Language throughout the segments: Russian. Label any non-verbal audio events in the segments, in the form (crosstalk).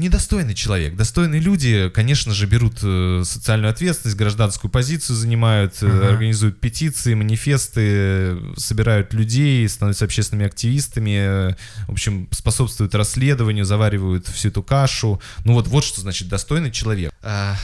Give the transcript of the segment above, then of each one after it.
недостойный человек. Достойные люди, конечно же, берут э, социальную ответственность, гражданскую позицию занимают, Ага. организуют петиции, манифесты, собирают людей, становятся общественными активистами, э, в общем, способствуют расследованию, заваривают всю эту кашу. Ну вот, вот что значит достойный человек. А,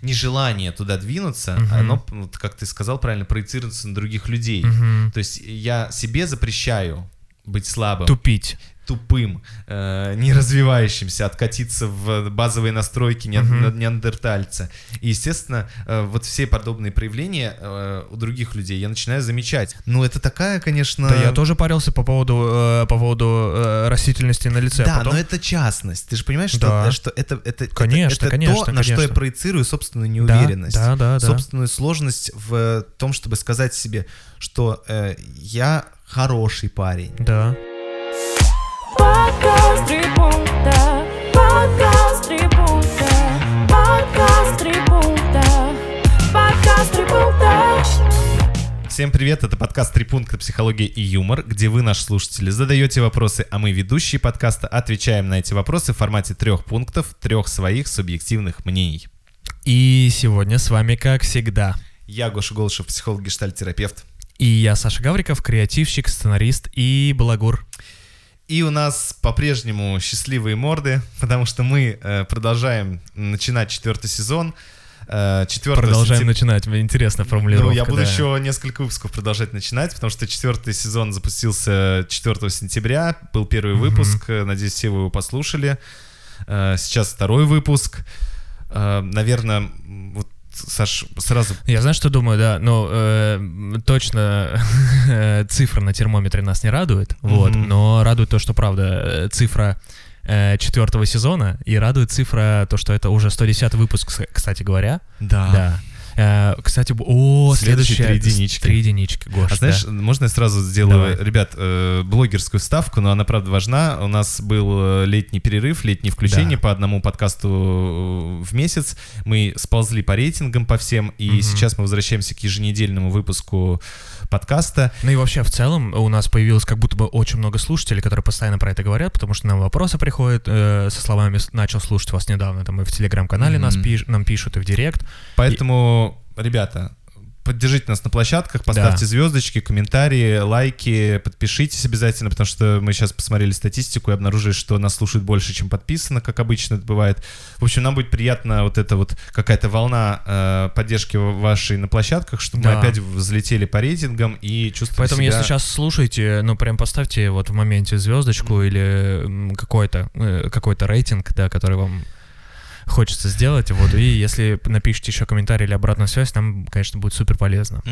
Нежелание туда двинуться, Мгм. оно, вот как ты сказал правильно, проецируется на других людей. Мгм. То есть я себе запрещаю быть слабым, Тупить. Тупым, э, не развивающимся, откатиться в базовые настройки неан- Мгм. неандертальца. И, естественно, э, вот все подобные проявления э, у других людей я начинаю замечать. Ну, это такая, конечно... Да, я тоже парился по поводу, э, по поводу э, растительности на лице. а Да, потом- но это частность. Ты же понимаешь, что, Да. что это, это, это- Конечно, это, конечно, то, на что я конечно. проецирую собственную Да, неуверенность. Да, да, да. собственную сложность в том, чтобы сказать себе, что э, я хороший парень. Да. Подкаст три пункта, подкаст три пункта, подкаст три пункта, подкаст три пункта. Всем привет, это подкаст «Три пункта. Психология и юмор», где вы, наши слушатели, задаете вопросы, а мы, ведущие подкаста, отвечаем на эти вопросы в формате трех пунктов, трех своих субъективных мнений. И сегодня с вами, как всегда, Я Гоша Голышев, психолог, гештальтерапевт. и я, Саша Гавриков, креативщик, сценарист и балагур. И у нас по-прежнему счастливые морды, потому что мы э, продолжаем начинать четвертый сезон. Э, 4 Продолжаем сентября- начинать. Интересная формулировка. Ну, я буду да. еще несколько выпусков продолжать начинать, потому что четвертый сезон запустился 4 сентября, был первый Мгм. выпуск, э, надеюсь, все вы его послушали. Э, Сейчас второй выпуск. Наверное, вот, Саш, сразу... Я знаю, что думаю, да, но э, точно (laughs) цифра на термометре нас не радует, вот, Мгм. но радует то, что правда э, цифра э, четвертого сезона, и радует цифра то, что это уже 110 выпуск, кстати говоря. Да. Э, кстати, б- о, Следующий следующая... три единички. Три единички, Гош, А знаешь, да. можно я сразу сделаю, Давай. ребят, э, блогерскую ставку, но она правда важна. У нас был э, летний перерыв, летнее включение Да. по одному подкасту э, в месяц. Мы сползли по рейтингам по всем, и Мгм. сейчас мы возвращаемся к еженедельному выпуску подкаста. Ну и вообще, в целом, у нас появилось как будто бы очень много слушателей, которые постоянно про это говорят, потому что нам вопросы приходят э, со словами «С- «начал слушать вас недавно», там и в Телеграм-канале нас Мгм. пиш- нам пишут, и в Директ. Поэтому, ребята, поддержите нас на площадках, поставьте звездочки, комментарии, лайки, подпишитесь обязательно, потому что мы сейчас посмотрели статистику и обнаружили, что нас слушают больше, чем подписано, как обычно это бывает. В общем, нам будет приятно вот эта вот какая-то волна э, поддержки вашей на площадках, чтобы мы Да. опять взлетели по рейтингам и чувствовали Поэтому, себя... если сейчас слушаете, ну прям поставьте вот в моменте звездочку или м, какой-то э, какой-то рейтинг, да, который вам хочется сделать, вот, и если напишите еще комментарий или обратную связь, нам, конечно, будет супер полезно.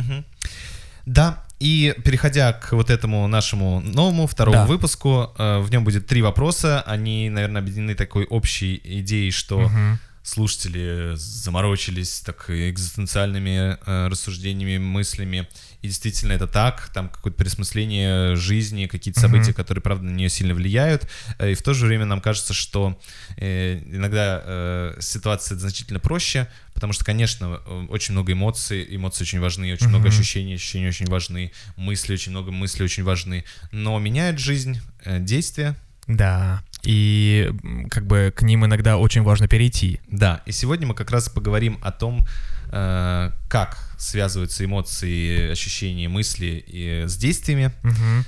Да, и переходя к вот этому нашему новому второму Да. выпуску, э, в нем будет три вопроса. Они, наверное, объединены такой общей идеей, что Мгм. слушатели заморочились так экзистенциальными э, рассуждениями, мыслями. И действительно это так, там какое-то пересмысление жизни, какие-то события, которые, правда, на нее сильно влияют. Э, И в то же время нам кажется, что э, иногда э, ситуация значительно проще, потому что, конечно, очень много эмоций, эмоции очень важны, очень много Мгм. ощущений, ощущения очень важны, мысли очень много, мысли очень важны. Но меняет жизнь действия, Да, и как бы к ним иногда очень важно перейти. Да, и сегодня мы как раз поговорим о том, как связываются эмоции, ощущения, мысли и с действиями.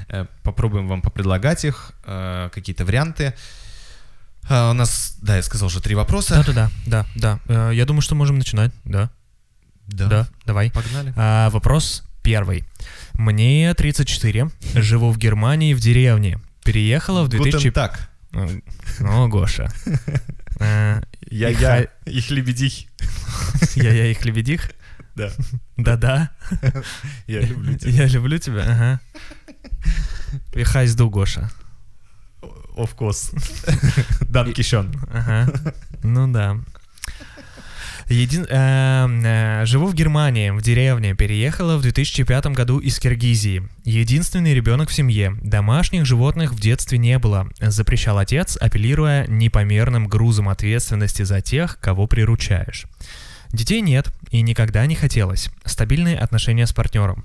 Э, Попробуем вам попредлагать их, э, какие-то варианты. А, У нас, да, я сказал уже три вопроса. Да-да-да, да, да. Э, Я думаю, что можем начинать, да, да, давай. Погнали. А, вопрос первый. Мне 34, живу в Германии в деревне. Переехала в 2000... Гутен так. Э, О, Гоша. (laughs) Э, Я, их я, хай- их лебедих. (laughs) Я-я их лебедих? Да. Да-да. Я люблю тебя. Я люблю тебя, ага. И хайзду, Гоша. Of course. Данкишон. Ага. Ну да. Един... эм, э, живу в Германии, в деревне. Переехала в 2005 году из Киргизии. Единственный ребенок в семье. Домашних животных в детстве не было. Запрещал отец, апеллируя непомерным грузом ответственности за тех, кого приручаешь. Детей нет и никогда не хотелось. Стабильные отношения с партнером.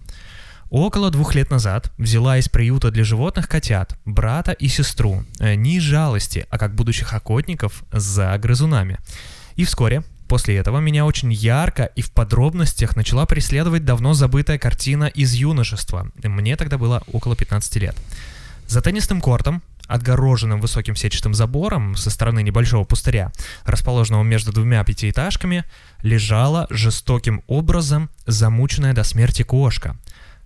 Около двух лет назад взяла из приюта для животных котят, брата и сестру, э, не из жалости, а как будущих охотников за грызунами. И вскоре После этого меня очень ярко и в подробностях начала преследовать давно забытая картина из юношества. Мне тогда было около 15 лет. За теннисным кортом, отгороженным высоким сетчатым забором со стороны небольшого пустыря, расположенного между двумя пятиэтажками, лежала жестоким образом замученная до смерти кошка.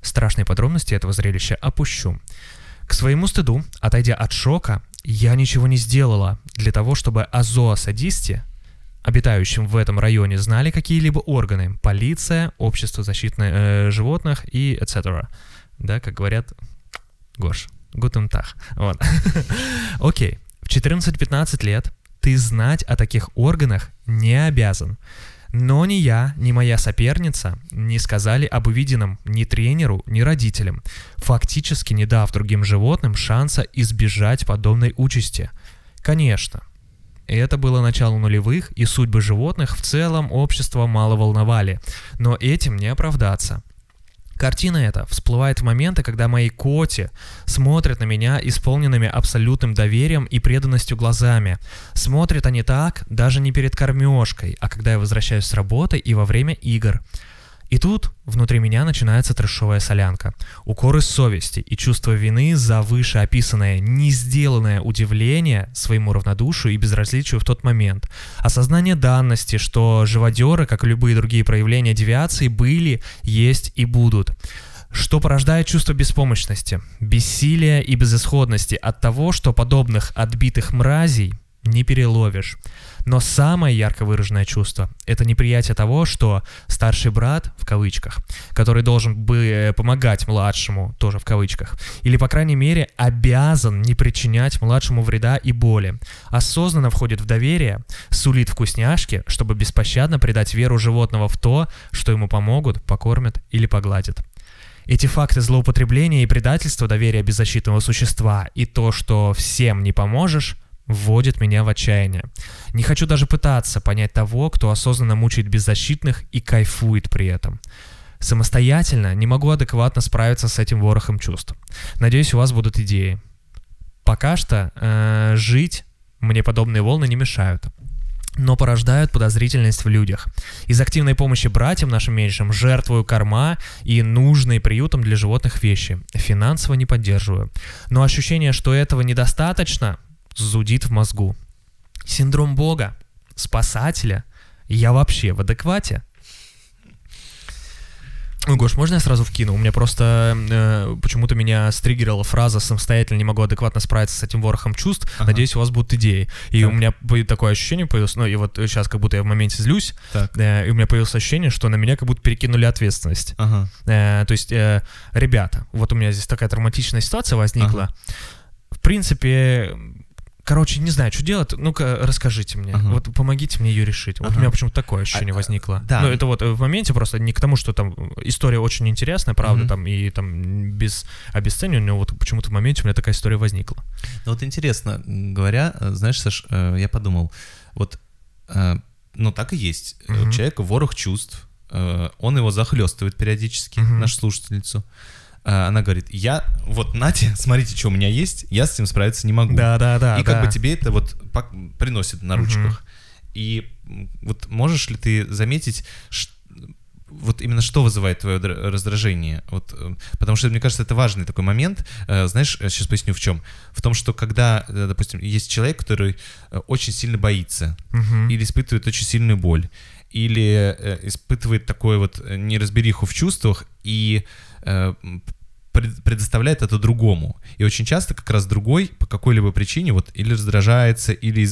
Страшные подробности этого зрелища опущу. К своему стыду, отойдя от шока, я ничего не сделала для того, чтобы о зоосадисте в этом районе знали какие-либо органы, полиция, общество защиты э, животных и etc. Да, как говорят, Гош, гутен тах. Вот. (laughs) Окей, в 14-15 лет ты знать о таких органах не обязан. Но ни я, ни моя соперница не сказали об увиденном ни тренеру, ни родителям, фактически не дав другим животным шанса избежать подобной участи. Конечно, это было начало нулевых, и судьбы животных в целом общество мало волновали. Но этим не оправдаться. Картина эта всплывает в моменты, когда мои коти смотрят на меня исполненными абсолютным доверием и преданностью глазами. Смотрят они так даже не перед кормежкой, а когда я возвращаюсь с работы и во время игр. И тут внутри меня начинается трешовая солянка. Укоры совести и чувство вины за вышеописанное не сделанное удивление своему равнодушию и безразличию в тот момент. Осознание данности, что живодеры, как и любые другие проявления девиации, были, есть и будут что порождает чувство беспомощности, бессилия и безысходности от того, что подобных отбитых мразей не переловишь. Но самое ярко выраженное чувство — это неприятие того, что старший брат, в кавычках, который должен бы э, помогать младшему, тоже в кавычках, или, по крайней мере, обязан не причинять младшему вреда и боли, осознанно входит в доверие, сулит вкусняшки, чтобы беспощадно предать веру животного в то, что ему помогут, покормят или погладят. Эти факты злоупотребления и предательства доверия беззащитного существа и то, что всем не поможешь, вводит меня в отчаяние. Не хочу даже пытаться понять того, кто осознанно мучает беззащитных и кайфует при этом. Самостоятельно не могу адекватно справиться с этим ворохом чувств. Надеюсь, у вас будут идеи. Пока что э, жить мне подобные волны не мешают но порождают подозрительность в людях. Из активной помощи братьям нашим меньшим жертвую корма и нужные приютом для животных вещи. Финансово не поддерживаю. Но ощущение, что этого недостаточно, зудит в мозгу. Синдром Бога, спасателя. Я вообще в адеквате? Ой, Гош, можно я сразу вкину? У меня просто э, почему-то меня стригерила фраза «самостоятельно не могу адекватно справиться с этим ворохом чувств». Ага. Надеюсь, у вас будут идеи. И так. у меня такое ощущение появилось, ну и вот сейчас как будто я в моменте злюсь, э, и у меня появилось ощущение, что на меня как будто перекинули ответственность. Ага. Э, то есть, э, ребята, вот у меня здесь такая травматичная ситуация возникла. Ага. В принципе, Короче, не знаю, что делать. Ну-ка, расскажите мне. Ага. Вот помогите мне ее решить. Вот ага. у меня почему-то такое ощущение а, возникло. Да. Ну, это вот э, в моменте просто не к тому, что там история очень интересная, правда, угу. там, и там без обесценивания, но вот почему-то в моменте у меня такая история возникла. Ну вот интересно говоря, э, знаешь, Саш, э, я подумал, вот, ну так и есть. Угу. У человека ворох чувств, он его захлестывает периодически, угу. нашу слушательницу. А, она говорит, я, вот, Натя, (laughs) смотрите, что у меня есть, я с этим справиться не могу. Да, да, да. И как бы тебе это вот приносит на ручках. Угу. И вот можешь ли ты заметить, что вот именно что вызывает твое раздражение? Вот, э, потому что, мне кажется, это важный такой момент. Э, знаешь, сейчас поясню в чем. В том, что когда, э, допустим, есть человек, который очень сильно боится угу. или испытывает очень сильную боль, или испытывает такой вот неразбериху в чувствах и предоставляет это другому. И очень часто как раз другой по какой-либо причине вот или раздражается, или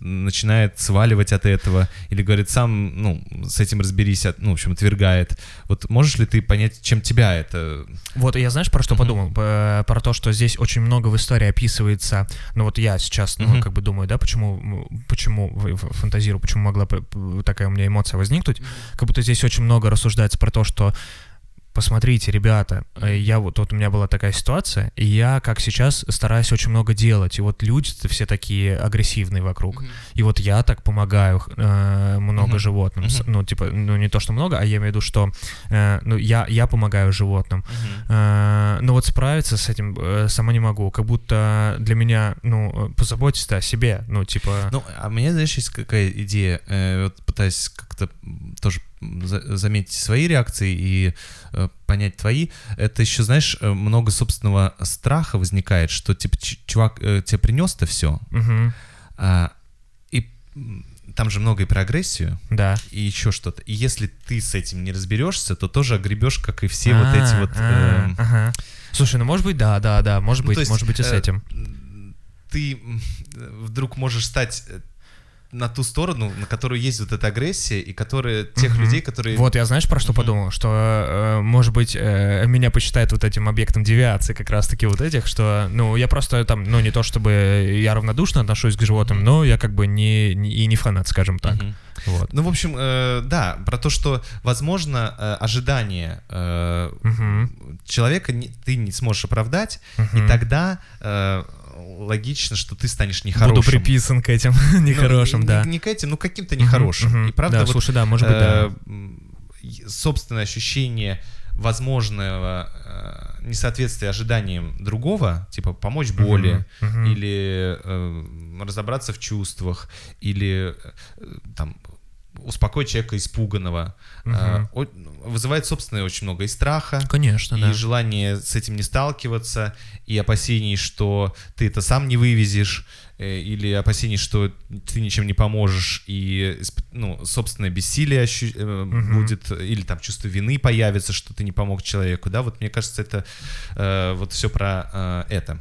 начинает сваливать от этого, или говорит сам, ну, с этим разберись, ну, в общем, отвергает. Вот можешь ли ты понять, чем тебя это... Вот я знаешь, про что uh-huh. подумал? Про то, что здесь очень много в истории описывается, ну вот я сейчас, ну, uh-huh. как бы думаю, да, почему, почему фантазирую, почему могла такая у меня эмоция возникнуть, как будто здесь очень много рассуждается про то, что посмотрите, ребята, э, я вот, вот у меня была такая ситуация, и я, как сейчас, стараюсь очень много делать, и вот люди-то все такие агрессивные вокруг, и вот я так помогаю э, много Мгм. животным, с- ну, типа, ну, не то, что много, а я имею в виду, что, э, ну, я, я помогаю животным, Э, но вот справиться с этим э, сама не могу, как будто для меня, ну, позаботься о себе, ну, типа... Ну, а у меня, знаешь, есть какая идея, э, вот пытаюсь как-то тоже заметить свои реакции и э, понять твои. Это еще, знаешь, э, много собственного страха возникает, что, типа, чувак э, тебе принес-то все, Мгм. и м, там же много и про агрессию, да. и еще что-то. И если ты с этим не разберешься, то тоже огребешь, как и все вот эти А, вот... а, эм, ага. Слушай, ну может быть, да, да, да, может Ну, быть, есть, может быть и с э, этим. Ты вдруг можешь стать на ту сторону, на которую есть вот эта агрессия, и которые тех Мгм. людей, которые... Вот, я знаешь, про что подумал? Что, э, может быть, э, меня посчитают вот этим объектом девиации, как раз-таки вот этих, что, ну, я просто там, ну, не то чтобы я равнодушно отношусь к животным, но я как бы не, не- и не фанат, скажем так. Мгм. Вот. Ну, в общем, э, да, про то, что, возможно, э, ожидания э, Мгм. человека не- ты не сможешь оправдать, Мгм. и тогда э, логично, что ты станешь нехорошим. Буду приписан к этим (laughs) Ну, нехорошим, не- да. Не, не к этим, ну каким-то нехорошим. И правда, да, вот, слушай, да, может быть, да. э, собственное ощущение возможного э, несоответствия ожиданиям другого, типа помочь боли, Мгм, мгм. или э, разобраться в чувствах, или э, там успокоить человека испуганного, о- вызывает собственное очень много и страха, Конечно, и да. желание с этим не сталкиваться, и опасений, что ты это сам не вывезешь, э, или опасений, что ты ничем не поможешь, и ну, собственное бессилие ощу- Мгм. будет, или там чувство вины появится, что ты не помог человеку, да, вот мне кажется, это э, вот все про э, это.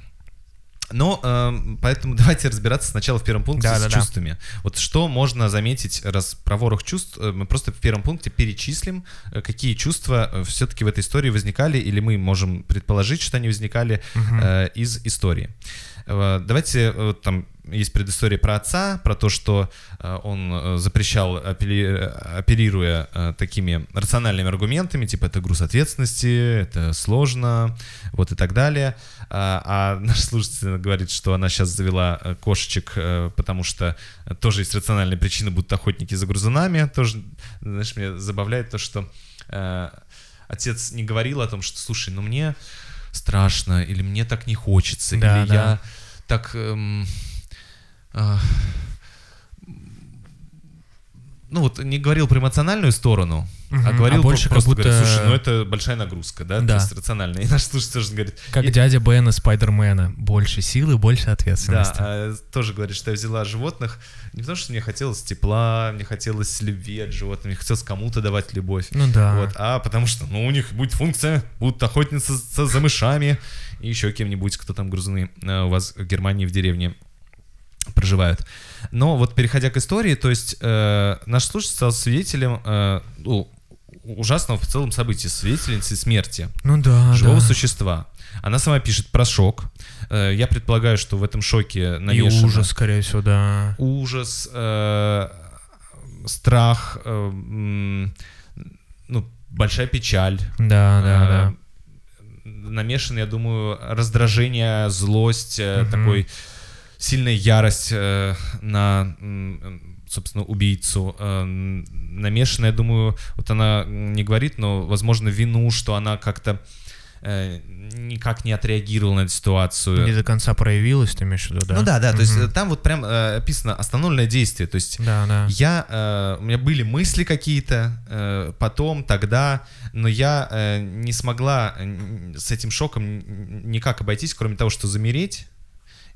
Но э, поэтому (laughs) давайте разбираться сначала в первом пункте Да, с да, да. чувствами. Вот что можно заметить, раз про ворох чувств, э, мы просто в первом пункте перечислим, э, какие чувства все-таки в этой истории возникали, или мы можем предположить, что они возникали Мгм. э, из истории. Э, Давайте, э, вот там есть предыстория про отца, про то, что э, он запрещал, оперируя такими рациональными аргументами, типа это груз ответственности, это сложно, вот и так далее. А, а наш слушатель говорит, что она сейчас завела кошечек, потому что тоже есть рациональные причины, будут охотники за грузунами. Тоже, знаешь, меня забавляет то, что отец не говорил о том, что, слушай, ну мне страшно, или мне так не хочется, Да, или да. я так... эм, а, ну вот не говорил про эмоциональную сторону, а говорил А больше про- как просто говорит, будто- слушай, ну это большая нагрузка, да, Да. то есть рациональная. (laughs) И наш слушатель тоже говорит, Как я- дядя Бен из Спайдермена. Больше силы, больше да, ответственности. а, тоже говорит, что я взяла животных не потому, что мне хотелось тепла, мне хотелось любви от животных, мне хотелось кому-то давать любовь, Ну да. вот, а потому что, ну, у них будет функция, будут охотиться за, за мышами и еще кем-нибудь, кто там грузуны э, у вас в Германии в деревне проживают. Но вот переходя к истории, то есть э, наш слушатель стал свидетелем э, ну, ужасного в целом события, свидетельницей смерти Ну да, живого да. существа. Она сама пишет про шок. Э, я предполагаю, что в этом шоке И намешано ужас, скорее всего, да. ужас, э, страх, э, ну, большая печаль. Да, да, да. Э, Намешан, я думаю, раздражение, злость, Мгм. такой сильная ярость э, на, собственно, убийцу. Э, Намешана, я думаю, вот она не говорит, но, возможно, вину, что она как-то э, никак не отреагировала на эту ситуацию. Не до конца проявилось, ты имеешь в виду, да? Ну да, да, то есть э, там вот прям э, описано остановленное действие, то есть Да, да. я, э, у меня были мысли какие-то э, потом, тогда, но я э, не смогла с этим шоком никак обойтись, кроме того, что замереть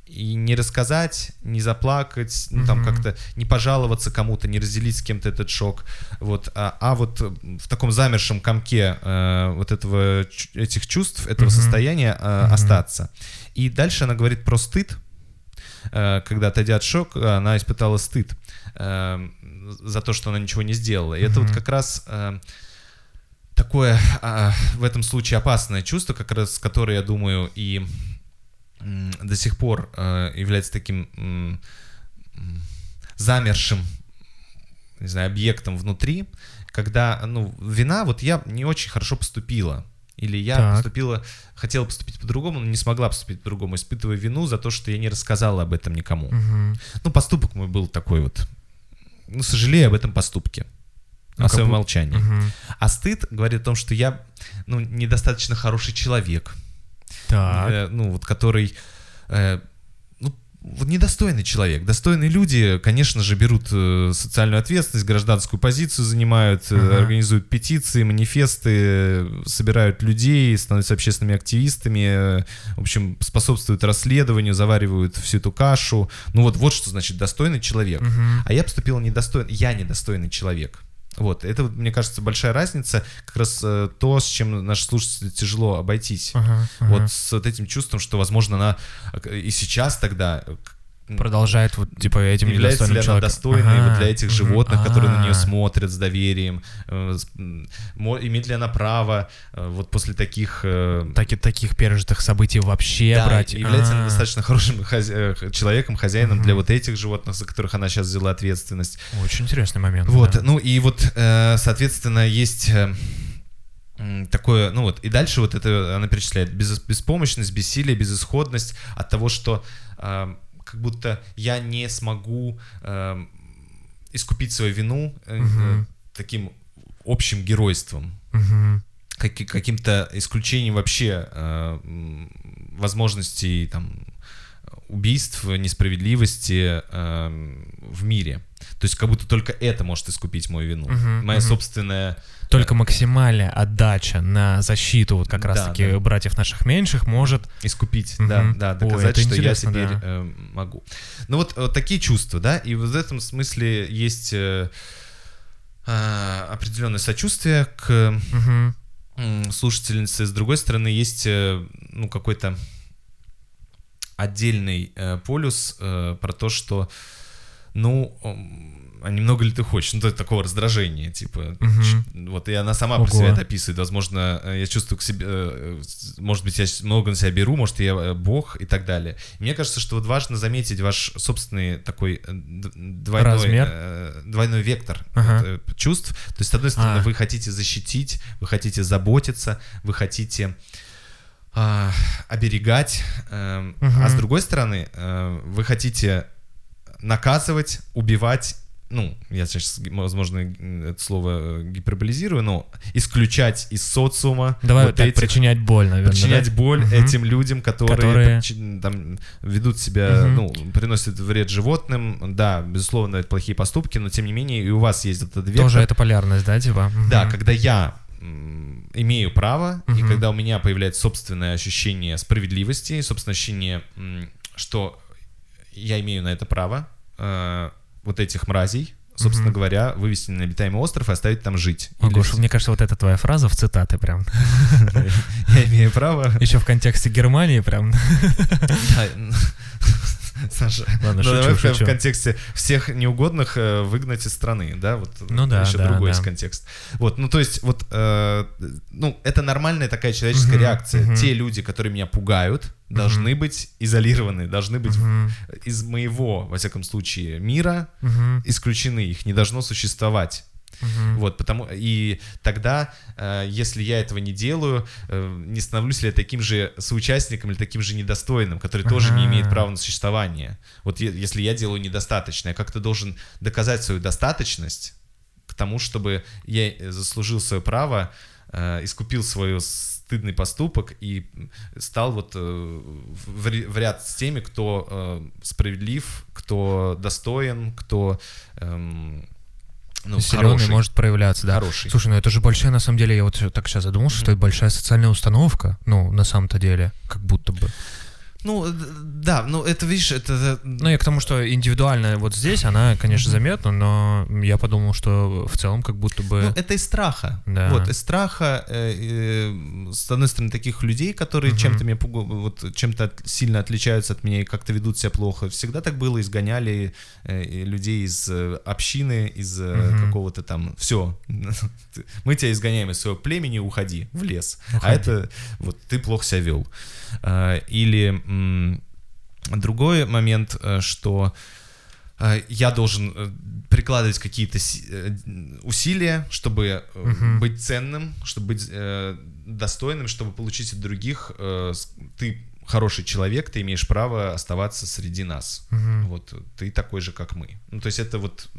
и не рассказать, не заплакать, ну, там как-то не пожаловаться кому-то, не разделить с кем-то этот шок, вот, а, а вот в таком замершем комке э, вот этого этих чувств, этого Мгм. состояния э, Мгм. остаться. И дальше она говорит про стыд, Э, когда отойдя от шока, она испытала стыд э, за то, что она ничего не сделала. И это вот как раз э, такое а, в этом случае опасное чувство, как раз которое, я думаю, и до сих пор э, является таким замершим, не знаю, объектом внутри, когда, ну, вина, вот я не очень хорошо поступила. или я Так. поступила, хотела поступить по-другому, но не смогла поступить по-другому, испытывая вину за то, что я не рассказала об этом никому. Мгм. Ну, поступок мой был такой вот. Ну, сожалею об этом поступке. Ну, о своем бу- молчании. Мгм. А стыд говорит о том, что я ну, недостаточно хороший человек. Так. Э, ну, вот который. э, ну, вот недостойный человек. Достойные люди, конечно же, берут э, социальную ответственность, гражданскую позицию занимают, э, Ага. организуют петиции, манифесты, э, собирают людей, становятся общественными активистами, э, в общем, способствуют расследованию, заваривают всю эту кашу. Ну вот, вот что значит достойный человек. Мгм. А я поступил недостойно, я недостойный человек. Вот, это, мне кажется, большая разница, как раз э, то, с чем наши слушатели тяжело обойтись. Ага, ага. Вот с вот этим чувством, что, возможно, она э, и сейчас тогда э, Продолжает вот типа этим является ли она достойной Ага, вот для этих животных, которые на нее смотрят с доверием, э, имеет ли она право э, вот после таких э, Таки- таких пережитых событий вообще да, брать. является она достаточно хорошим хозя- э, человеком, хозяином для вот этих животных, за которых она сейчас взяла ответственность. Очень интересный момент. Вот, да. ну и вот, э, соответственно, есть такое, ну вот, и дальше вот это она перечисляет, без, беспомощность, бессилие, безысходность от того, что э, как будто я не смогу э, искупить свою вину э, э, таким общим геройством, Мгм. каки- каким-то исключением вообще э, возможностей там убийств, несправедливости э, в мире. То есть как будто только это может искупить мою вину. Мгм, Моя мгм. собственная... Только максимальная отдача на защиту вот как Да, раз-таки да. братьев наших меньших может... Искупить, Мгм. да, да, Ой, доказать, это что я теперь да. э, могу. Ну вот, вот такие чувства, да, и вот в этом смысле есть э, а, определенное сочувствие к Мгм. м, слушательницы. С другой стороны, есть э, ну, какой-то отдельный э, полюс э, про то, что, ну, а немного ли ты хочешь? Ну, то есть такого раздражения, типа, ч- вот, и она сама про Ого. себя это описывает, возможно, э, я чувствую к себе, э, может быть, я много на себя беру, может, я э, бог и так далее. И мне кажется, что вот важно заметить ваш собственный такой двойной, Размер. двойной вектор Ага. вот, чувств. То есть, с одной стороны, А. вы хотите защитить, вы хотите заботиться, вы хотите а, оберегать, эм, а с другой стороны, э, вы хотите наказывать, убивать, ну, я сейчас, возможно, это слово гиперболизирую, но исключать из социума Давай вот так, этих- причинять боль, наверное. причинять да? боль Мгм. этим людям, которые, Которые- причи- там, ведут себя, Мгм. ну, приносят вред животным. Да, безусловно, это плохие поступки, но тем не менее и у вас есть этот вектор. Тоже это полярность, да, типа? Да, Мгм. когда я имею право, и Мгм. когда у меня появляется собственное ощущение справедливости, собственное ощущение, что я имею на это право, э, вот этих мразей, собственно Мгм. говоря, вывести на обитаемый остров и оставить там жить. О, Или Гоша, мне кажется, вот эта твоя фраза в цитаты прям. (laughs) Я имею право... Еще в контексте Германии прям. (laughs) (laughs) Саша, Ладно, ну шучу, давай шучу. в контексте всех неугодных э, выгнать из страны, да, вот Ну да, еще да, другой да. есть контекст. Вот, ну то есть вот, э, ну это нормальная такая человеческая Мгм, реакция. мгм. Те люди, которые меня пугают, должны быть изолированы, должны быть Мгм, из моего, во всяком случае, мира мгм, исключены, их не должно существовать. Мгм. Вот, потому и тогда, э, если я этого не делаю, э, не становлюсь ли я таким же соучастником или таким же недостойным, который тоже не имеет права на существование. Вот е- если я делаю недостаточно, я как-то должен доказать свою достаточность к тому, чтобы я э, заслужил свое право, э, искупил свой стыдный поступок и стал вот э, в, в ряд с теми, кто э, справедлив, кто достоин, кто эм, ну, Силёный хороший. может проявляться, да. Хороший. Слушай, ну это же большая, на самом деле, я вот так сейчас задумался, что это большая социальная установка, ну, на самом-то деле, как будто бы. Ну, д- да, ну это, видишь, это... Ну, я к тому, что индивидуально вот здесь она, конечно, заметна, но я подумал, что в целом как будто бы... Ну, это из страха. Да. Вот, из страха, э, э, с одной стороны, таких людей, которые Мгм. чем-то меня пугу- вот чем-то от- сильно отличаются от меня и как-то ведут себя плохо. Всегда так было, изгоняли э, людей из э, общины, из э, Мгм. какого-то там... Все, (laughs) мы тебя изгоняем из своего племени, уходи в лес. А Уходи. это вот ты плохо себя вел. А, Или другой момент, э, что э, я должен э, прикладывать какие-то си- усилия, чтобы Мгм. быть ценным, чтобы быть, достойным, чтобы получить от других. Ты хороший человек, ты имеешь право оставаться среди нас. Мгм. Вот ты такой же, как мы. Ну, то есть это вот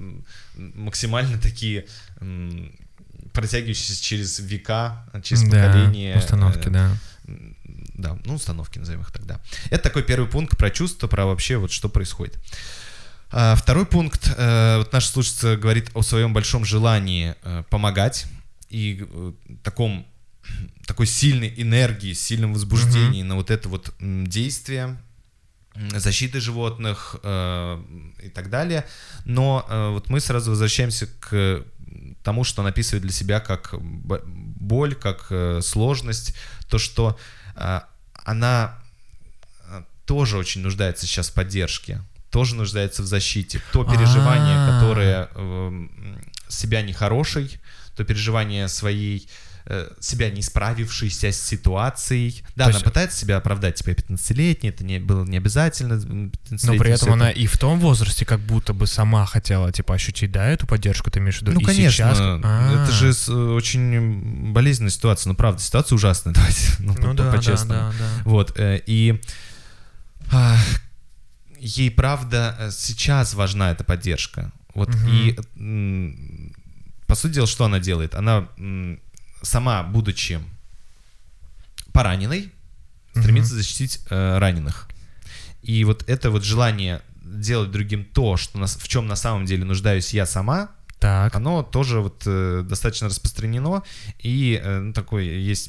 максимально такие протягивающиеся через века, через Да, поколения. установки, да. Да, ну, установки назовем их тогда. Это такой первый пункт про чувства, про вообще вот что происходит. А, Второй пункт. э, Вот наша слушательница говорит о своем большом желании э, помогать и э, таком такой сильной энергии, сильном возбуждении на вот это вот действие защиты животных э, и так далее. Но э, вот мы сразу возвращаемся к тому, что он описывает для себя как боль, как э, сложность, то, что она э, тоже очень нуждается сейчас в поддержке, тоже нуждается в защите. То переживание, А. которое эм, себя нехорошей, то переживание своей себя не справившейся с ситуацией. Да, То она есть- пытается себя оправдать, типа 15-летняя, это не, было не обязательно. Но 15-летней при этом всё это- она и в том возрасте как будто бы сама хотела, типа, ощутить, да, эту поддержку, ты имеешь в виду? Ну, И конечно, сейчас- А. это же с- очень болезненная ситуация. Ну, правда, ситуация ужасная, (laughs) давайте, ну, Ну да, да, по-честному. да, да. Вот, э, и а, ей, правда, э, сейчас важна эта поддержка. Вот, Мгм. и, по сути дела, что она делает? Она сама, будучи пораненной, стремится защитить э, раненых. И вот это вот желание делать другим то, что нас, в чем на самом деле нуждаюсь я сама, Так. оно тоже вот э, достаточно распространено, и э, ну, такой есть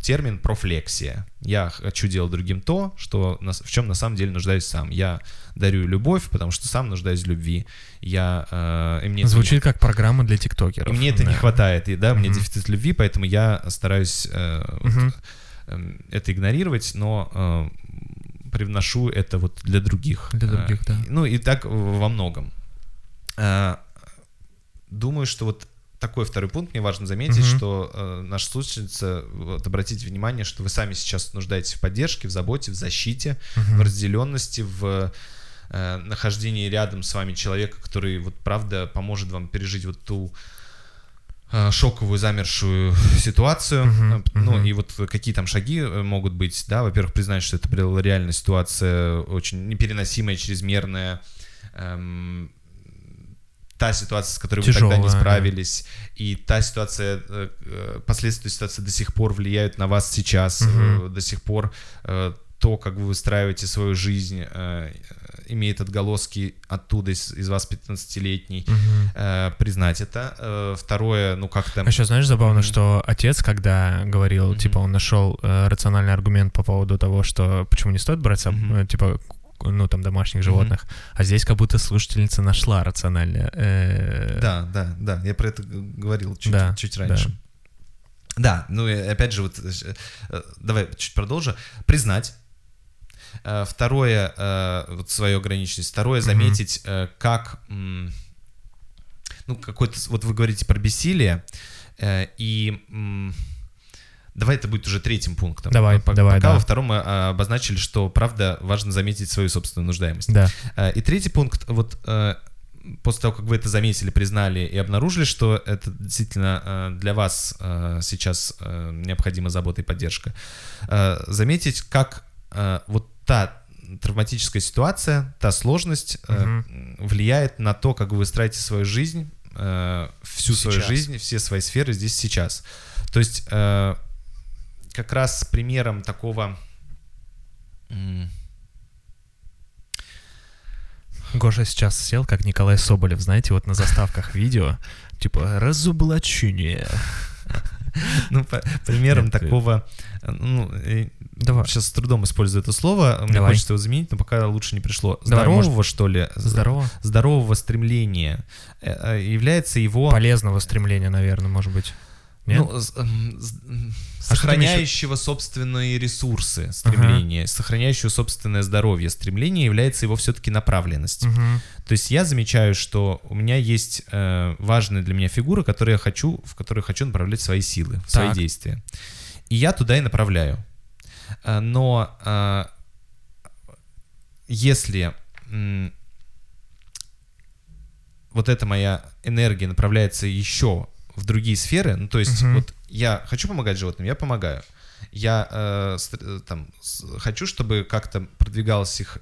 термин профлексия. Я хочу делать другим то, что на- в чем на самом деле нуждаюсь сам. Я дарю любовь, потому что сам нуждаюсь в любви. Я, э, и мне это Звучит как программа для тиктокеров. и мне это не Да. хватает, и да, мне Мгм. дефицит любви, поэтому я стараюсь э, вот, Мгм. эм, это игнорировать, но э, привношу это вот для других. Для других, Э, да. Ну и так во многом. Э, Думаю, что вот такой второй пункт мне важно заметить, Мгм. что э, наша слушательница, вот обратите внимание, что вы сами сейчас нуждаетесь в поддержке, в заботе, в защите, Мгм. в разделенности, в э, нахождении рядом с вами человека, который вот правда поможет вам пережить вот ту э, шоковую замершую (laughs) ситуацию. Мгм, Э, Ну и вот какие там шаги э, могут быть, да, во-первых, признать, что это была реальная ситуация, очень непереносимая, чрезмерная, эм, та ситуация, с которой вы тогда не Тяжелая, да. справились, и та ситуация, э, последствия ситуации до сих пор влияют на вас сейчас, э, до сих пор то, как вы выстраиваете свою жизнь, имеет отголоски оттуда, из, из вас 15-летней. Мгм. Э, признать это. Э, второе, ну как-то... А еще знаешь, забавно, Мгм. что отец, когда говорил, Мгм. типа, он нашел э, рациональный аргумент по поводу того, что почему не стоит брать, Мгм. э, типа, ну, там, домашних животных, а здесь как будто слушательница нашла рациональное. э, Да, да, да, я про это говорил чуть, Да, чуть раньше. Да. ну и опять же, вот э, давай чуть продолжу. Признать. Э, Второе, э, вот свою ограниченность. Второе, заметить, э, как, ну, какой-то, вот вы говорите про бессилие, и давай это будет уже третьим пунктом. Давай, По- давай, Пока да. во втором мы обозначили, что, правда, важно заметить свою собственную нуждаемость. Да. И третий пункт, вот после того, как вы это заметили, признали и обнаружили, что это действительно для вас сейчас необходима забота и поддержка, заметить, как вот та травматическая ситуация, та сложность э, влияет на то, как вы выстраиваете свою жизнь, э, всю свою Сейчас. жизнь, все свои сферы здесь сейчас. То есть э, как раз примером такого Гоша сейчас сел, как Николай Соболев, знаете, вот на заставках видео, типа «разоблачение». Ну, по- примером такого, э, ну, Давай. сейчас с трудом использую это слово, мне Давай. хочется его заменить, но пока лучше не пришло. Давай, Здорового, что ли? Здорово. Здорового стремления э, э, является его... Полезного стремления, наверное, может быть. Нет? Ну, А сохраняющего собственные ресурсы стремления, сохраняющего собственное здоровье стремление является его все-таки направленностью. Мгм. То есть я замечаю, что у меня есть э, важная для меня фигура, которую я хочу, в которую хочу направлять свои силы, свои Так. действия. И я туда и направляю. Э, но э, если вот эта моя энергия направляется еще в другие сферы, ну, то есть Мгм. вот я хочу помогать животным, я помогаю. Я э, э, там хочу, чтобы как-то продвигалась их,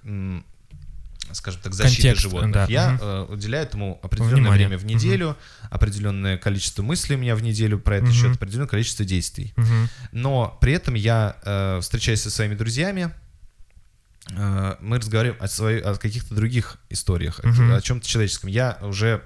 скажем так, защита Контекст, животных. да, Я э, уделяю этому определенное Внимание. время в неделю, определенное количество мыслей у меня в неделю про это Мгм. счет, определенное количество действий. Мгм. Но при этом я э, встречаюсь со своими друзьями, э, мы разговариваем о, своей- о каких-то других историях, о- Мгм. о, чем-то человеческом. Я уже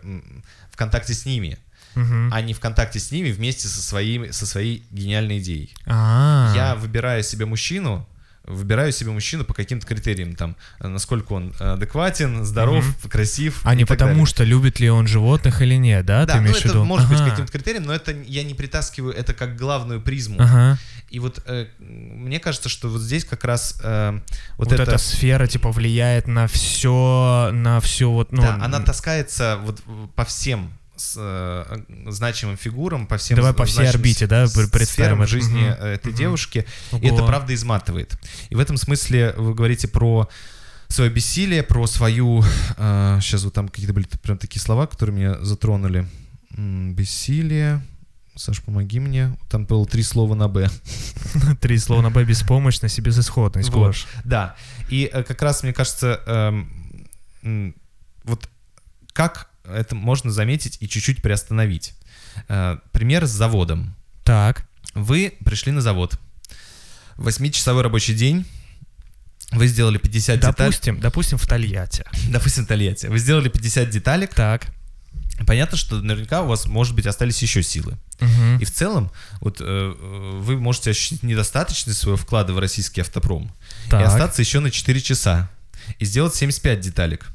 в контакте с ними, Мгм. а не в контакте с ними вместе со, своими, со своей гениальной идеей. А. Я выбираю себе мужчину, выбираю себе мужчину по каким-то критериям, там, э, насколько он адекватен, здоров, красив. А не потому, далее. что любит ли он животных или нет, да? Да, Ты ну это виду? может быть Ага. каким-то критерием, но это я не притаскиваю это как главную призму. Ага. И вот э, мне кажется, что вот здесь как раз э, вот, Вот, это, эта сфера, типа, влияет на все, на все вот, ну... да, она таскается вот по всем с, э, значимым фигурам, по всем Давай по всей орбите, да, представим жизни э, этой Мгм. девушки. И это Ого. правда изматывает. И в этом смысле вы говорите про свое бессилие, про свою... сейчас вот там какие-то были прям такие слова, которые меня затронули. Бессилие... Саш, помоги мне. Там было три слова на «Б». (laughs) Три слова на «Б» беспомощность и безысходность, Вот. Гош. Да. И э, как раз, мне кажется, эм, вот как это можно заметить и чуть-чуть приостановить. Э, пример с заводом. Так, Вы пришли на завод. Восьмичасовой рабочий день. Вы сделали 50 деталей. допустим, допустим, в Тольятти. (laughs) Допустим, Тольятти. Вы сделали 50 деталек. Так. Понятно, что наверняка у вас, может быть, остались еще силы. Мгм. И в целом, вот э, вы можете ощутить недостаточность своего вклада в российский автопром и Так. остаться еще на 4 часа и сделать 75 деталек.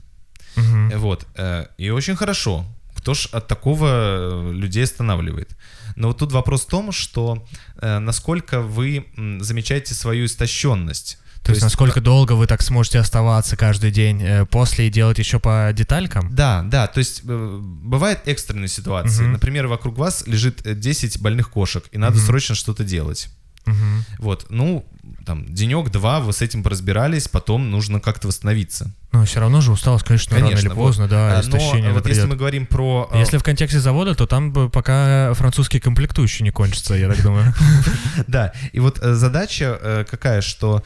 Э, Вот. э, И очень хорошо. Кто ж от такого э, людей останавливает? Но вот тут вопрос в том, что насколько вы замечаете свою истощенность. То есть, насколько долго вы так сможете оставаться каждый день э, после и делать еще по деталькам? Да, да, то есть э, бывают экстренные ситуации. Мгм. Например, вокруг вас лежит э, 10 больных кошек, и надо Мгм. срочно что-то делать. Мгм. Вот, ну, там, денек-два вы с этим поразбирались, потом нужно как-то восстановиться. Но все равно же усталость, конечно, рано или вот. поздно, да, А, истощение Но вот если придет. мы говорим про... э, Если в контексте завода, то там бы пока французский комплектующий не кончится, я так думаю. (laughs) Да, и вот э, задача э, какая, что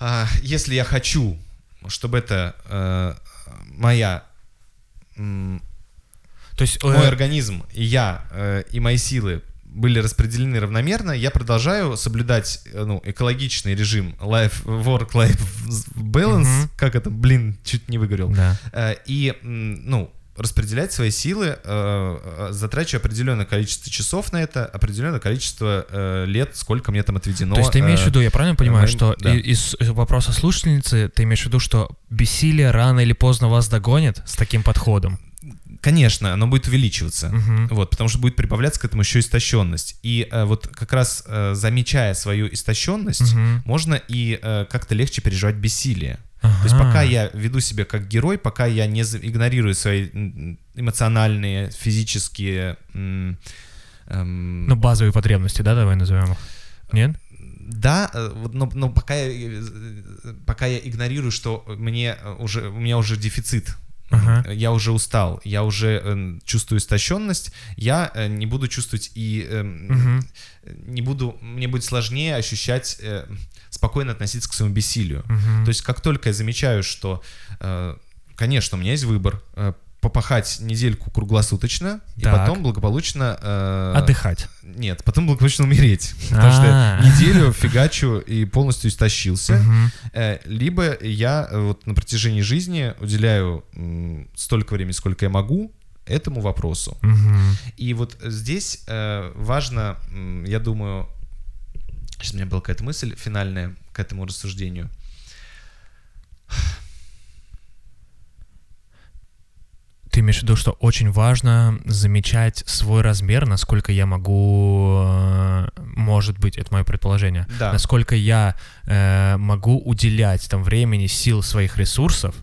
а, если я хочу, чтобы это э, моя То есть, мой э, организм и я э, и мои силы были распределены равномерно, я продолжаю соблюдать э, ну, экологичный режим life, work-life balance, Мгм. как это, блин, чуть не выговорил, да. Э, и, ну, распределять свои силы, э, э, затрачивая определенное количество часов на это, определенное количество э, лет, сколько мне там отведено. То есть ты имеешь в виду, я правильно понимаю, моим- что да. и- из вопроса слушательницы ты имеешь в виду, что бессилие рано или поздно вас догонит с таким подходом? Конечно, оно будет увеличиваться. Мгм. Вот, потому что будет прибавляться к этому еще истощенность. И э, вот как раз э, замечая свою истощенность, Мгм. можно и э, как-то легче переживать бессилие. То есть Ага. пока я веду себя как герой, пока я не игнорирую свои эмоциональные, физические... эм, Ну, базовые потребности, да, давай назовем их. Нет? Да, э, но, но пока, я, э, пока я игнорирую, что мне э, уже, у меня уже дефицит, Ага. э, я уже устал, я уже э, чувствую истощенность, я э, не буду чувствовать и э, Мгм. не буду, мне будет сложнее ощущать, э, спокойно относиться к своему бессилию. Мгм. То есть как только я замечаю, что, э, конечно, у меня есть выбор, э, попахать недельку круглосуточно и Так. потом благополучно... э, Отдыхать. Нет, потом благополучно умереть. (laughs) Потому что А. неделю фигачу и полностью истощился. Э, Либо я э, вот на протяжении жизни уделяю столько времени, сколько я могу, этому вопросу. И вот здесь э, важно, я думаю, сейчас у меня была какая-то мысль финальная к этому рассуждению. Ты имеешь в виду, что очень важно замечать свой размер, насколько я могу, э, может быть, это мое предположение, Да. насколько я э, могу уделять там времени, сил, своих ресурсов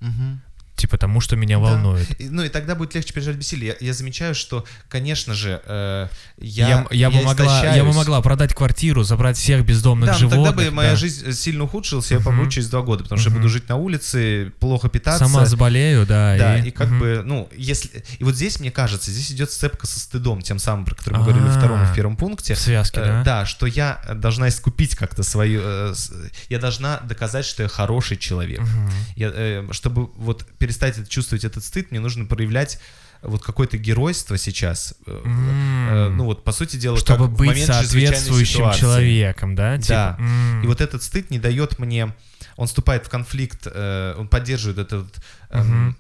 типа тому, что меня Да. волнует. И- Ну и тогда будет легче переживать бессилие. Я, я замечаю, что, конечно же, э, я, Я, я, бы могла, я бы могла продать квартиру, забрать всех бездомных Да, но животных. тогда бы моя да. жизнь сильно ухудшилась, я Мгм. помру через два года, потому что я буду жить на улице, плохо питаться. Сама заболею, да. Да, и, как мгм. бы, ну, если... И вот здесь, мне кажется, здесь идет сцепка со стыдом, тем самым, про который мы говорили во втором и в первом пункте. В связке, Э, да? что я должна искупить как-то свою... э, Я должна доказать, что я хороший человек. Я, э, чтобы вот перестать это- чувствовать этот стыд, мне нужно проявлять вот какое-то геройство сейчас. М. Ну вот, по сути дела, Чтобы как быть соответствующим человеком, да? Типа, Да. м. И вот этот стыд не дает мне... Он вступает в конфликт, э, он поддерживает это вот, Мгм.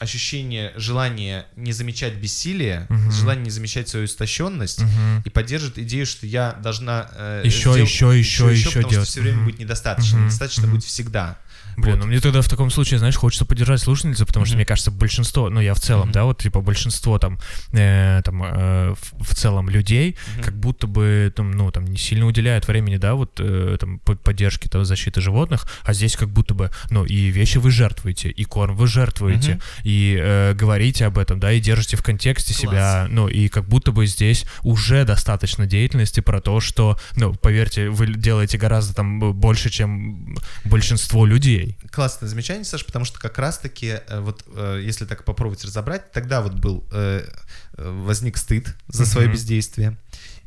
ощущение желания не замечать бессилие, Мгм. желание не замечать свою истощенность, Мгм. и поддерживает идею, что я должна э, Ещё, сдел- ещё, ещё, ещё потому делать. что все время Мгм. будет недостаточно, Мгм. недостаточно Мгм. будет всегда. Блин, Вот. ну мне тогда в таком случае, знаешь, хочется поддержать слушательницу, потому что, Мгм. мне кажется, большинство, ну я в целом, Мгм. да, вот типа большинство там, э, там э, в, в целом людей, Мгм. как будто бы там, ну там не сильно уделяют времени, да, вот э, там по- поддержке там, защиты животных, а здесь как будто бы, ну и вещи вы жертвуете, и корм вы жертвуете, Мгм. и э, говорите об этом, да, и держите в контексте Класс. себя, ну и как будто бы здесь уже достаточно деятельности про то, что, ну поверьте, вы делаете гораздо там больше, чем большинство людей. Классное замечание, Саша, потому что как раз-таки, э, вот э, если так попробовать разобрать, тогда вот был, э, э, возник стыд за свое Мгм. бездействие.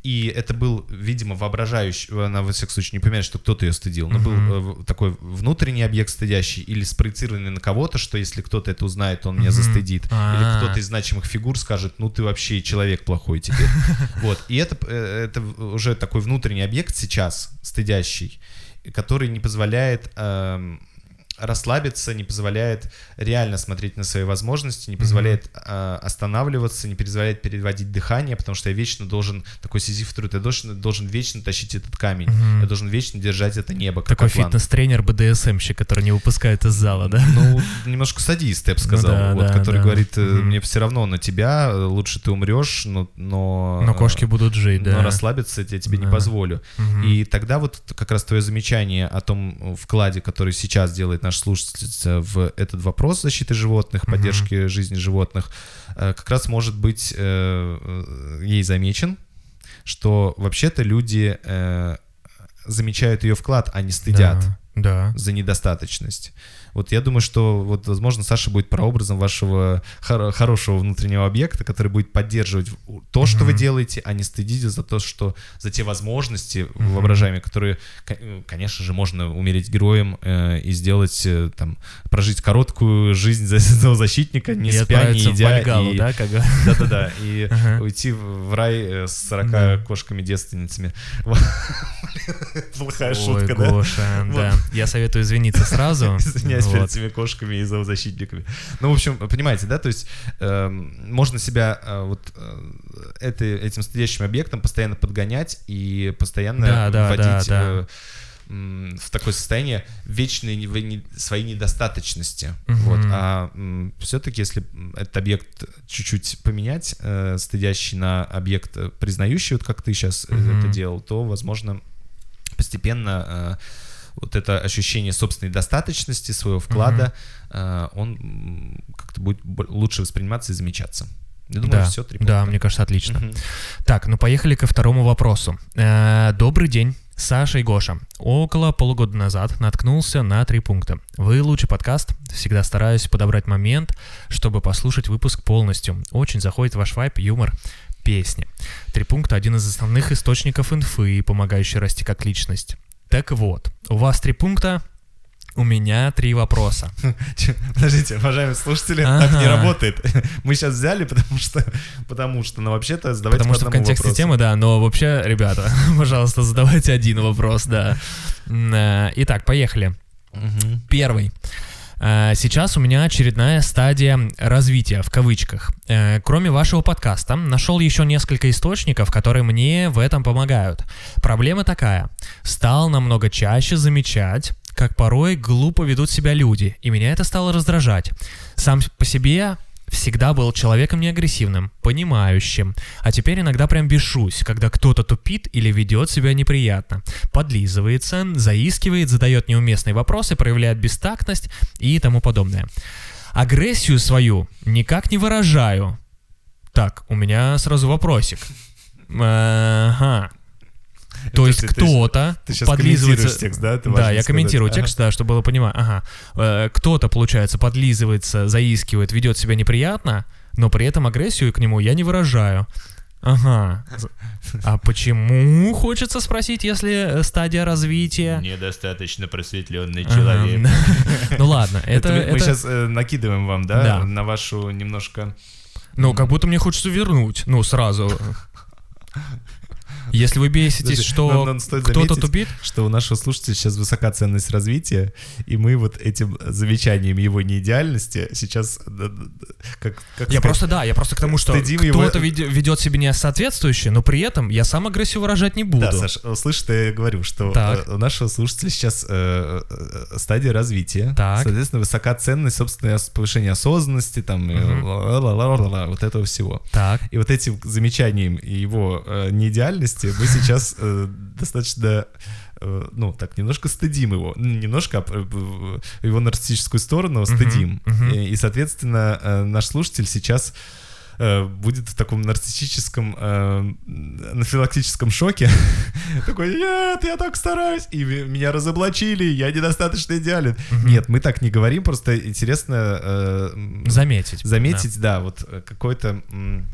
И это был, видимо, воображающий, она, во всяком случае, не понимает, что кто-то ее стыдил, но Мгм. был э, такой внутренний объект стыдящий или спроецированный на кого-то, что если кто-то это узнает, он меня Мгм. застыдит. Или А. кто-то из значимых фигур скажет, ну ты вообще человек плохой теперь. (laughs) Вот. И это, э, это уже такой внутренний объект сейчас, стыдящий, который не позволяет эм, расслабиться, не позволяет реально смотреть на свои возможности, не позволяет э, останавливаться, не позволяет переводить дыхание, потому что я вечно должен, такой сизиф труд, я должен, должен вечно тащить этот камень, Мгм. я должен вечно держать это небо, Такой фитнес-тренер БДСМщик, который не выпускает из зала, да? Ну, немножко садист, я бы сказал, да, вот, да, который да. говорит, э, мне все равно на тебя, э, лучше ты умрешь, но... Но, Но кошки будут жить, но да. расслабиться я тебе не Да. позволю. Мгм. И тогда вот как раз твое замечание о том вкладе, который сейчас делает наш слушательница в этот вопрос защиты животных, поддержки жизни животных, э, как раз может быть э, э, ей замечен, что вообще-то люди замечают ее вклад, а не стыдят Да, да. за недостаточность. Вот я думаю, что вот, возможно, Саша будет прообразом вашего хор- хорошего внутреннего объекта, который будет поддерживать то, что вы Мгм. делаете, а не стыдите за то, что за те возможности Мгм. воображаемые, которые, ко- э, конечно же, можно умереть героем э, и сделать э, там прожить короткую жизнь за (laughs) зоозащитника, не и спя, не отправиться в едя, Вальгалу, и- да, как (laughs) да-да-да, и (laughs) Ага. уйти в рай э, с 40 Да. кошками-девственницами. Плохая Ой, шутка, да? Гоша, Вот. да. Я советую извиниться сразу. Извиняюсь перед Вот. этими кошками и зоозащитниками. Ну, в общем, понимаете, да, то есть эм, можно себя э, вот э, это, этим стыдящим объектом постоянно подгонять и постоянно Да, да, вводить да, э, м, в такое состояние вечной не- своей недостаточности. Мгм. Вот. А все-таки, если этот объект чуть-чуть поменять, э, стыдящий на объект, э, признающий, вот как ты сейчас Мгм. это делал, то, возможно, постепенно э, вот это ощущение собственной достаточности, своего вклада, э, он как-то будет лучше восприниматься и замечаться. Я думаю, Да, все, три да, мне кажется, отлично. Мгм. Так, ну поехали ко второму вопросу. Э, Добрый день. Саша и Гоша. Около полугода назад наткнулся на три пункта. Вы лучший подкаст. Всегда стараюсь подобрать момент, чтобы послушать выпуск полностью. Очень заходит ваш вайп, юмор, песни. Три пункта — один из основных источников инфы, помогающий расти как личность. Так вот, у вас три пункта, у меня три вопроса. Подождите, уважаемые слушатели, так не Ага. работает. (laughs) Мы сейчас взяли, потому что, потому что, ну вообще-то задавайте Потому по что в контексте вопросу. темы, да, но вообще, ребята, (laughs) пожалуйста, задавайте один вопрос, да. Э, Итак, поехали. Мгм. Первый. Э, Сейчас у меня очередная стадия развития, в кавычках. Э, Кроме вашего подкаста, нашел еще несколько источников, которые мне в этом помогают. Проблема такая. Стал намного чаще замечать, как порой глупо ведут себя люди, и меня это стало раздражать. Сам по себе всегда был человеком неагрессивным, понимающим, а теперь иногда прям бешусь, когда кто-то тупит или ведет себя неприятно, подлизывается, заискивает, задает неуместные вопросы, проявляет бестактность и тому подобное. Агрессию свою никак не выражаю. Так, у меня сразу вопросик. Ага. То есть кто-то подлизывается... текст, да? Это Да, я сказать. комментирую Ага. текст, да, чтобы было понимать. Ага. Э, Кто-то, получается, подлизывается, заискивает, ведет себя неприятно, но при этом агрессию к нему я не выражаю. Ага. А почему, хочется спросить, если э, стадия развития? Недостаточно просветленный Ага. (laughs) Ну ладно, это... Это, мы- сейчас накидываем вам, да, Да. на вашу немножко... Ну, как будто мне хочется вернуть, ну, сразу. Если вы беситесь, что кто-то тупит, что у нашего слушателя сейчас высока ценность развития, и мы вот этим замечанием его неидеальности сейчас э, э, как, как Я просто, да, я просто к тому, что кто-то веде- ведет себя не соответствующе, но при этом я сам агрессию выражать не буду. Да, Саш, слышь, ты говорю, что э, у нашего слушателя сейчас стадия развития, соответственно, высока ценность, собственно, повышение осознанности, там, вот этого всего. Так. И вот этим замечанием его э, неидеальности мы сейчас э, достаточно, э, ну, так, немножко стыдим его. Не Немножко, э, его нарциссическую сторону стыдим. мгм. И, и, соответственно, э, наш слушатель сейчас будет в таком нарциссическом, э, анафилактическом шоке. (laughs) Такой, нет, я так стараюсь, и меня разоблачили, я недостаточно идеален. Нет, мы так не говорим, просто интересно э, Заметить. заметить, да, вот какой-то... м,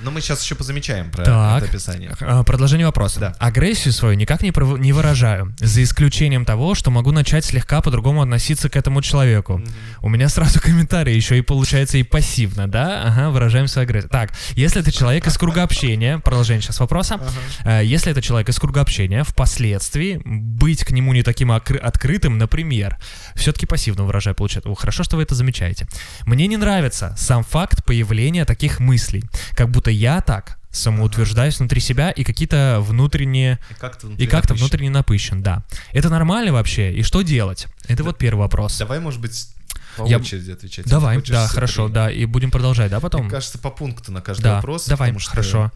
Но мы сейчас еще позамечаем про Так. это описание. А, Продолжение вопроса. Да. Агрессию свою никак не, пров- не выражаю, за исключением того, что могу начать слегка по-другому относиться к этому человеку. У меня сразу комментарий еще и получается и пассивно, да? Ага, выражаем свою агрессию. Так, если это человек из круга общения, продолжение сейчас вопроса, Э, если это человек из круга общения, впоследствии быть к нему не таким открытым, например, все-таки пассивно выражаю, получается. О, хорошо, что вы это замечаете. Мне не нравится сам факт появления таких мыслей, как будто я так самоутверждаюсь внутри себя и какие-то внутренние И как-то и как-то внутренне напыщен, да. Это нормально вообще? И что делать? Это вот первый вопрос. Давай, может быть, по Я- очереди отвечать. Давай, да, хорошо, три? да, и будем продолжать, да, потом? Мне кажется, по пункту на каждый Да, вопрос. давай, потому что- хорошо.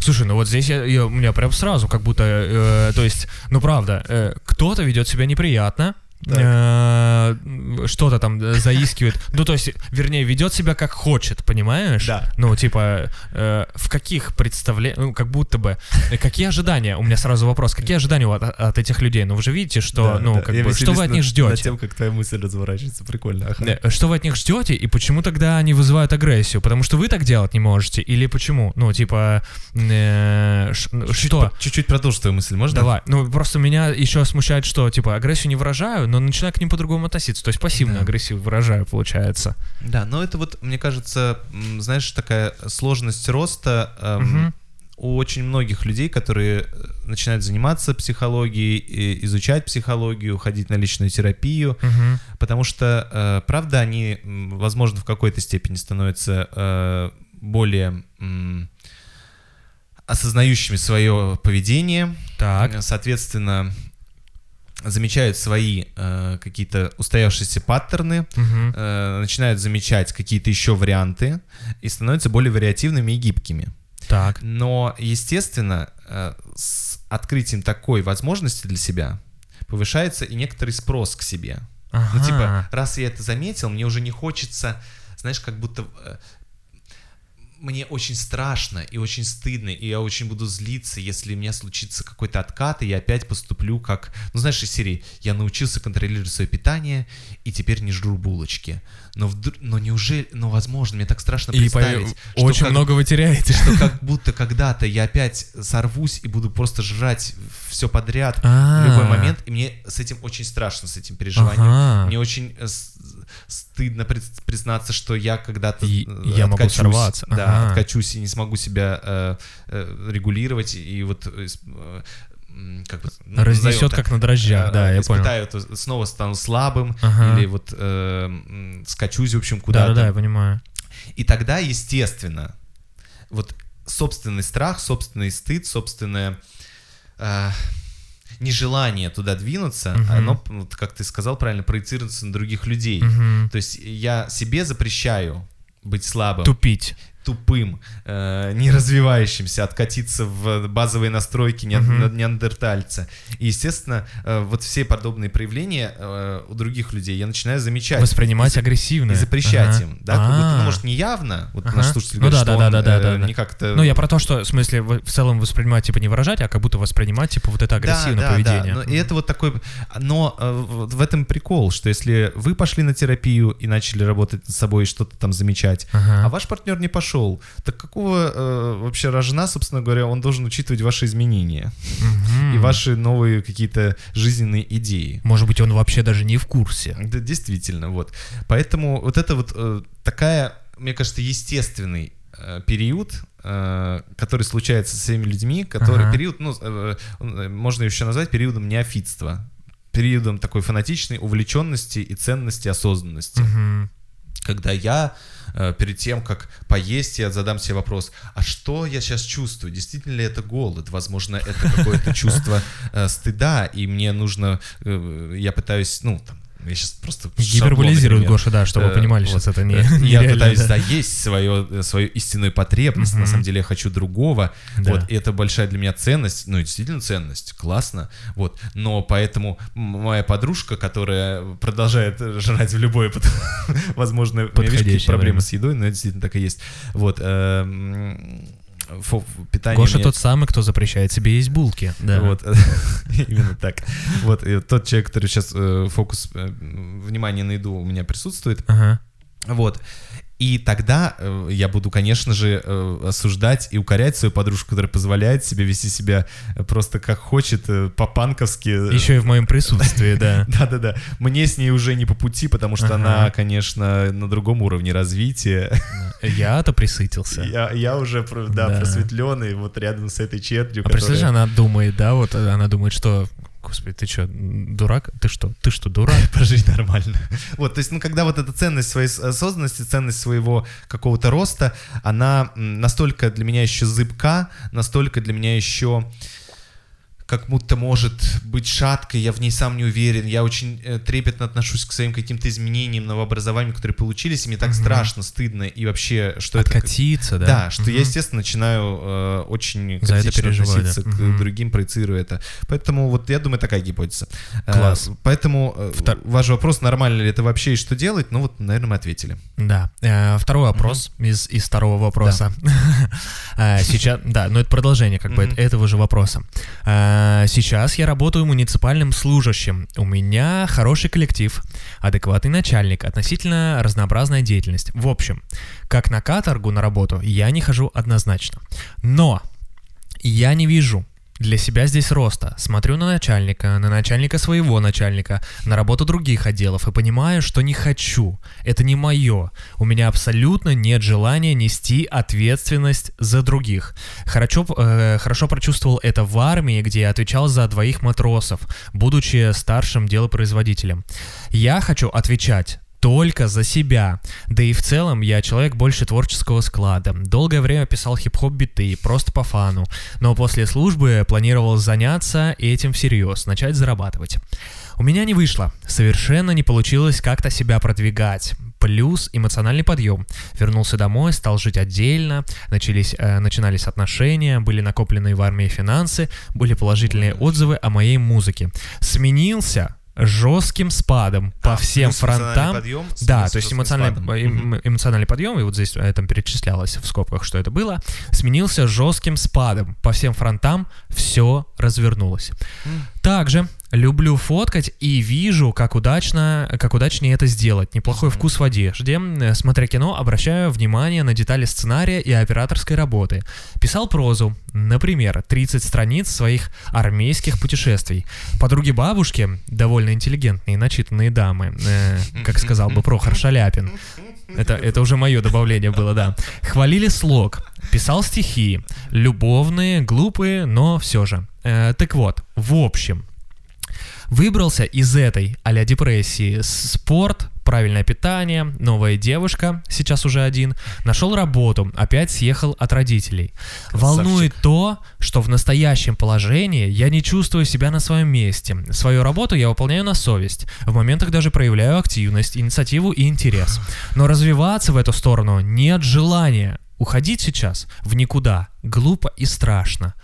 Слушай, ну вот здесь я, я- у меня прям сразу как будто, э, то есть, ну правда, э, кто-то ведет себя неприятно, что-то там э, заискивает, ну то есть, вернее, ведет себя как хочет, понимаешь? Да. Ну типа, э, в каких представлениях, ну как будто бы, э, какие ожидания? У меня сразу вопрос, какие ожидания от, от этих людей? Ну вы же видите, что, Да, ну да. как Я бы, что вы от них ждете? Над тем, как твоя мысль разворачивается. Прикольно. ага. Э, Что вы от них ждете и почему тогда они вызывают агрессию? Потому что вы так делать не можете? Или почему? Ну, типа, э, ш- Чуть-чуть что? Чуть-чуть продолжу твою мысль, можно? Давай. Ну, просто меня еще смущает, что, типа, агрессию не выражаю, но начинаю к ним по-другому относиться. То есть пассивную Да. агрессию выражаю, получается. Да, но это вот, мне кажется, знаешь, такая сложность роста эм, Мгм. у очень многих людей, которые э, начинают заниматься психологией, изучать психологию, ходить на личную терапию, Мгм. потому что, э, правда, они, возможно, в какой-то степени становятся э, более осознающими свое поведение, Так. Соответственно, замечают свои э, какие-то устоявшиеся паттерны, Мгм. э, начинают замечать какие-то еще варианты и становятся более вариативными и гибкими. Так. Но, естественно, э, с открытием такой возможности для себя повышается и некоторый спрос к себе. Ну, Ага. типа, раз я это заметил, мне уже не хочется, знаешь, как будто э, мне очень страшно и очень стыдно, и я очень буду злиться, если у меня случится какой-то откат, и я опять поступлю как... Ну, знаешь, из серии «Я научился контролировать свое питание, и теперь не жру булочки». Но, вдруг, но неужели... Ну, возможно, мне так страшно И по- представить, что очень как- много вы теряете. что (laughs) как будто когда-то я опять сорвусь и буду просто жрать все подряд А. в любой момент, и мне с этим очень страшно, с этим переживанием. Мне очень э, стыдно приз- признаться, что я когда-то И- э, я могу сорваться. Да, Ага. откачусь и не смогу себя э, э, регулировать, и вот э, э, как бы, ну, Разнесет как на дрожжах, э, да, я понял. испытаю это, снова стану слабым, Ага. или вот э, скачусь, в общем, куда-то. Да-да-да, я понимаю. И тогда, естественно, вот собственный страх, собственный стыд, собственное э, нежелание туда двинуться, Мгм. оно, вот как ты сказал правильно, проецируется на других людей. Мгм. То есть я себе запрещаю быть слабым, Тупить. Тупым, э, не развивающимся, откатиться в базовые настройки неан- неандертальца. И, естественно, э, вот все подобные проявления э, у других людей я начинаю замечать. Воспринимать И агрессивно. И запрещать Ага. им. Да, как будто, А. ну, может, не явно. Вот Ага. наш слушатель Ну говорит, да, что да, он да, да, э, да, да. не как-то... Ну, я про то, что, в смысле, в в целом воспринимать, типа, не выражать, а как будто воспринимать, типа, вот это агрессивное да, да, поведение. Да, но, и это вот такой... Но э, вот в этом прикол, что если вы пошли на терапию и начали работать над собой и что-то там замечать, Ага. а ваш партнер не пошел, так какого э, вообще рожна, собственно говоря, он должен учитывать ваши изменения Мгм. и ваши новые какие-то жизненные идеи? Может быть, он вообще даже не в курсе. Да, действительно, вот. Поэтому вот это вот э, такая, мне кажется, естественный э, период, э, который случается со всеми людьми, который Ага. период, ну, э, э, можно еще назвать периодом неофитства, периодом такой фанатичной увлеченности и ценности осознанности. Мгм. Когда я э, перед тем, как поесть, я задам себе вопрос, а что я сейчас чувствую? Действительно ли это голод? Возможно, это какое-то чувство э, стыда, и мне нужно, э, я пытаюсь, ну, там, я сейчас просто Гиперболизирует Гоша, да, чтобы вы Э, понимали, вот. сейчас это не Э, (laughs) Я нереально, пытаюсь да. заесть свое, свою истинную потребность. На самом деле я хочу другого. Да. Вот, и это большая для меня ценность. Ну, действительно ценность. Классно. Вот. Но поэтому моя подружка, которая продолжает жрать в любое (laughs) возможное... У меня, видишь, проблемы время. с едой, но это действительно так и есть. Вот. Фо- питание Гоша мне- тот самый, кто запрещает себе есть булки. Да. вот, (laughs) именно так. Вот, тот человек, который сейчас фокус э, внимания на еду у меня присутствует, Ага. вот. И тогда э, я буду, конечно же, э, осуждать и укорять свою подружку, которая позволяет себе вести себя э, просто как хочет, э, по-панковски. Еще и в моем присутствии, да. (laughs) Да-да-да. Мне с ней уже не по пути, потому что она, конечно, на другом уровне развития. Я-то присытился. Я, я уже, да, Да. просветленный, вот рядом с этой чернью, А представляешь, которая- она думает, да, вот она думает, что, господи, ты что, дурак? Ты что, ты что, дурак? (laughs) прожить нормально. (laughs) Вот, то есть, ну, когда вот эта ценность своей осознанности, ценность своего какого-то роста, она настолько для меня еще зыбка, настолько для меня еще как будто может быть шаткой, я в ней сам не уверен, я очень э, трепетно отношусь к своим каким-то изменениям, новообразованиям, которые получились, и мне так Мгм. страшно, стыдно, и вообще, что это... как- Откатиться, да? Да, что я, Мгм. естественно, начинаю э, очень За это переживать, да. относиться к Мгм. другим, проецирую это. Поэтому вот я думаю, такая гипотеза. Э, Класс. поэтому э, Втор- ваш вопрос, нормально ли это вообще и что делать, ну вот, наверное, мы ответили. Да. Э, Второй вопрос из, из второго вопроса. (laughs) Э, Сейчас, да, но это продолжение как бы этого же вопроса. Э, Сейчас я работаю муниципальным служащим. У меня хороший коллектив, адекватный начальник, относительно разнообразная деятельность. В общем, как на каторгу на работу я не хожу однозначно. Но я не вижу для себя здесь роста. Смотрю на начальника, на начальника своего начальника, на работу других отделов и понимаю, что не хочу. Это не мое. У меня абсолютно нет желания нести ответственность за других. Хорошо, э, хорошо прочувствовал это в армии, где я отвечал за двоих матросов, будучи старшим делопроизводителем. Я хочу отвечать только за себя. Да и в целом я человек больше творческого склада. Долгое время писал хип-хоп биты, просто по фану. Но после службы планировал заняться этим всерьез, начать зарабатывать. У меня не вышло. Совершенно не получилось как-то себя продвигать. Плюс эмоциональный подъем. Вернулся домой, стал жить отдельно, начались, э, начинались отношения, были накопленные в армии финансы, были положительные отзывы о моей музыке. Сменился жестким спадом по А, всем плюс эмоциональный фронтам. подъем, Да, то есть эмоциональный, эм- эмоциональный подъем, и вот здесь э, там перечислялось в скобках, что это было, сменился жестким спадом. По всем фронтам все развернулось. Также люблю фоткать и вижу, как удачно, как удачнее это сделать. Неплохой вкус в одежде. Э, Смотря кино, обращаю внимание на детали сценария и операторской работы. Писал прозу, например, 30 страниц своих армейских путешествий. Подруги бабушки, довольно интеллигентные начитанные дамы, э, как сказал бы Прохор Шаляпин, это, это уже мое добавление было, да. Хвалили слог, писал стихи, любовные, глупые, но все же. Э, так вот, в общем, выбрался из этой а депрессии спорт, правильное питание, новая девушка, сейчас уже один, нашел работу, опять съехал от родителей. Волнует то, что в настоящем положении я не чувствую себя на своем месте. Свою работу я выполняю на совесть. В моментах даже проявляю активность, инициативу и интерес. Но развиваться в эту сторону нет желания. Уходить сейчас в никуда глупо и страшно.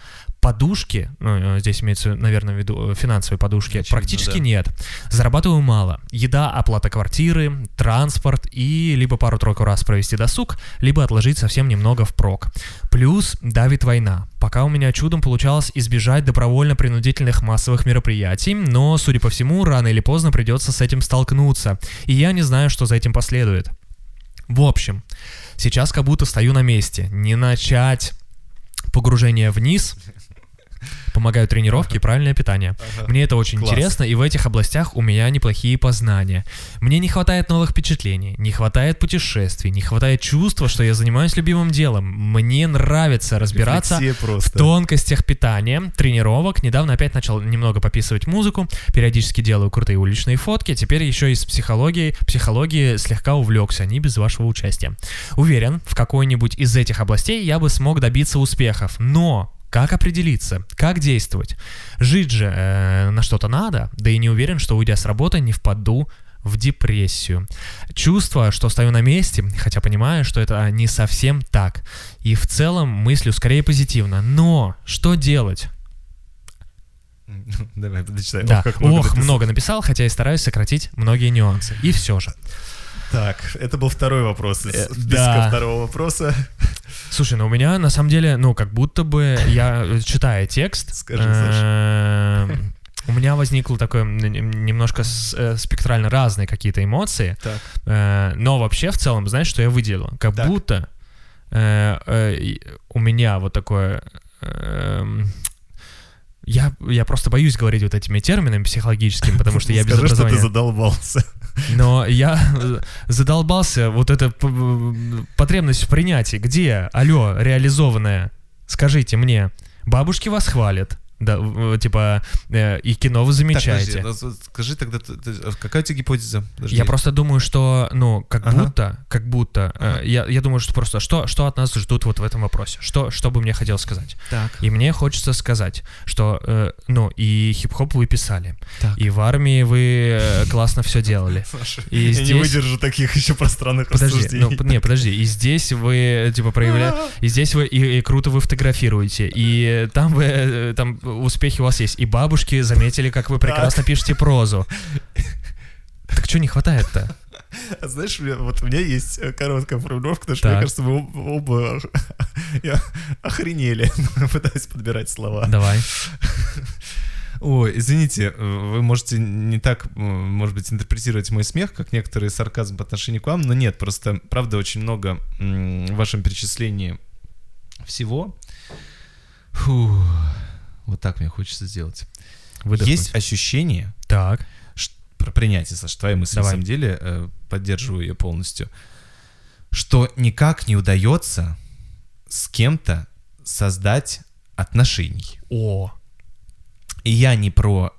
Подушки, ну, э, здесь имеется, наверное, в виду э, финансовые подушки, Очевидно, практически да. нет. Зарабатываю мало. Еда, оплата квартиры, транспорт и либо пару-тройку раз провести досуг, либо отложить совсем немного впрок. Плюс давит война. Пока у меня чудом получалось избежать добровольно-принудительных массовых мероприятий, но, судя по всему, рано или поздно придется с этим столкнуться. И я не знаю, что за этим последует. В общем, сейчас как будто стою на месте. Не начать погружение вниз, помогают тренировки и правильное питание. Мне это очень Класс. интересно, и в этих областях у меня неплохие познания. Мне не хватает новых впечатлений, не хватает путешествий, не хватает чувства, что я занимаюсь любимым делом. Мне нравится разбираться в тонкостях питания, тренировок. Недавно опять начал немного пописывать музыку, периодически делаю крутые уличные фотки. Теперь еще и с психологией, психологии слегка увлекся, не без вашего участия. Уверен, в какой-нибудь из этих областей я бы смог добиться успехов, но как определиться, как действовать? Жить же э, на что-то надо, да и не уверен, что уйдя с работы не впаду в депрессию. Чувство, что стою на месте, хотя понимаю, что это не совсем так. И в целом мыслю скорее позитивно. Но что делать? (laughs) Давай, дочитай. Да, Ох, как ох, написал. много написал, хотя и стараюсь сократить многие нюансы. И все же. Так, это был второй вопрос из Э, списка второго вопроса. Слушай, ну у меня на самом деле, ну как будто бы я, э, читая текст, Скажи, э, у меня возникло такое немножко спектрально разные какие-то эмоции, Так. Но вообще в целом, знаешь, что я выделил? Как Так. будто у меня вот такое... я, я просто боюсь говорить вот этими терминами психологическими, потому что я без Скажи, что ты образования. задолбался. Но я задолбался, вот эта потребность в принятии. Где, алло, реализованная? Скажите мне. Бабушки вас хвалят. Да, в- типа, э, и кино вы замечаете. Так, подожди, скажи тогда, ты- какая у тебя гипотеза? Подожди. Я просто думаю, что, ну, как Ага. будто, как будто, э, Ага. я, я думаю, что просто, что, что от нас ждут вот в этом вопросе? Что, что бы мне хотелось сказать? Так. И мне хочется сказать, что, э, ну, и хип-хоп вы писали, Так. и в армии вы э, классно все делали. (laughs) Саша, И я не выдержу таких еще пространных Подожди, рассуждений. ну, п- не, подожди, и здесь вы, типа, проявляете, (laughs) и здесь вы, и, и круто вы фотографируете, и там вы, э, там успехи у вас есть, и бабушки заметили, как вы прекрасно пишете прозу. Так что не хватает-то? А Знаешь, у меня- вот у меня есть э, короткая формулировка, потому что, Так. мне кажется, мы об- оба (laughs) я охренели, (laughs) пытаюсь подбирать слова. Давай. (laughs) Ой, извините, э, вы можете не так, э, может быть, интерпретировать мой смех, как некоторые сарказм по отношению к вам, но нет, просто, правда, очень много в вашем перечислении всего. Фу, вот так мне хочется сделать. Выдохнуть. Есть ощущение, Так. ш- про принятие, Саш, твоя мысль Давай. на самом деле, э, поддерживаю ее полностью, что никак не удается с кем-то создать отношений. О. И я не про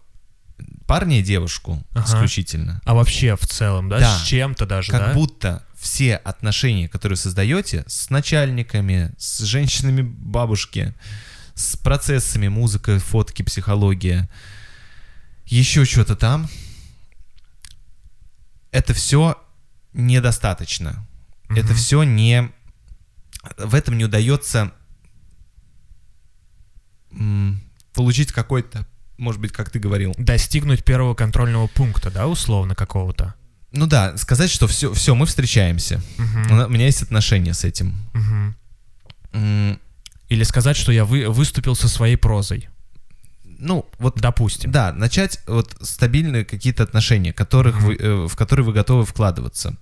парня и девушку Ага. исключительно. А вообще в целом, да? Да. С чем-то даже, Как да? будто все отношения, которые создаете с начальниками, с женщинами бабушки, с процессами, музыка, фотки, психология, еще что-то там, это все недостаточно. Это Мгм. все не... В этом не удается получить какой-то, может быть, как ты говорил, Достигнуть первого контрольного пункта, да, условно какого-то. ну да, сказать, что все, все, мы встречаемся. Мгм. У меня есть отношения с этим. Мгм. Или сказать, что я вы, выступил со своей прозой. Ну, вот Допустим. Да, начать вот стабильные какие-то отношения, которых Мгм. вы, э, в которые вы готовы вкладываться.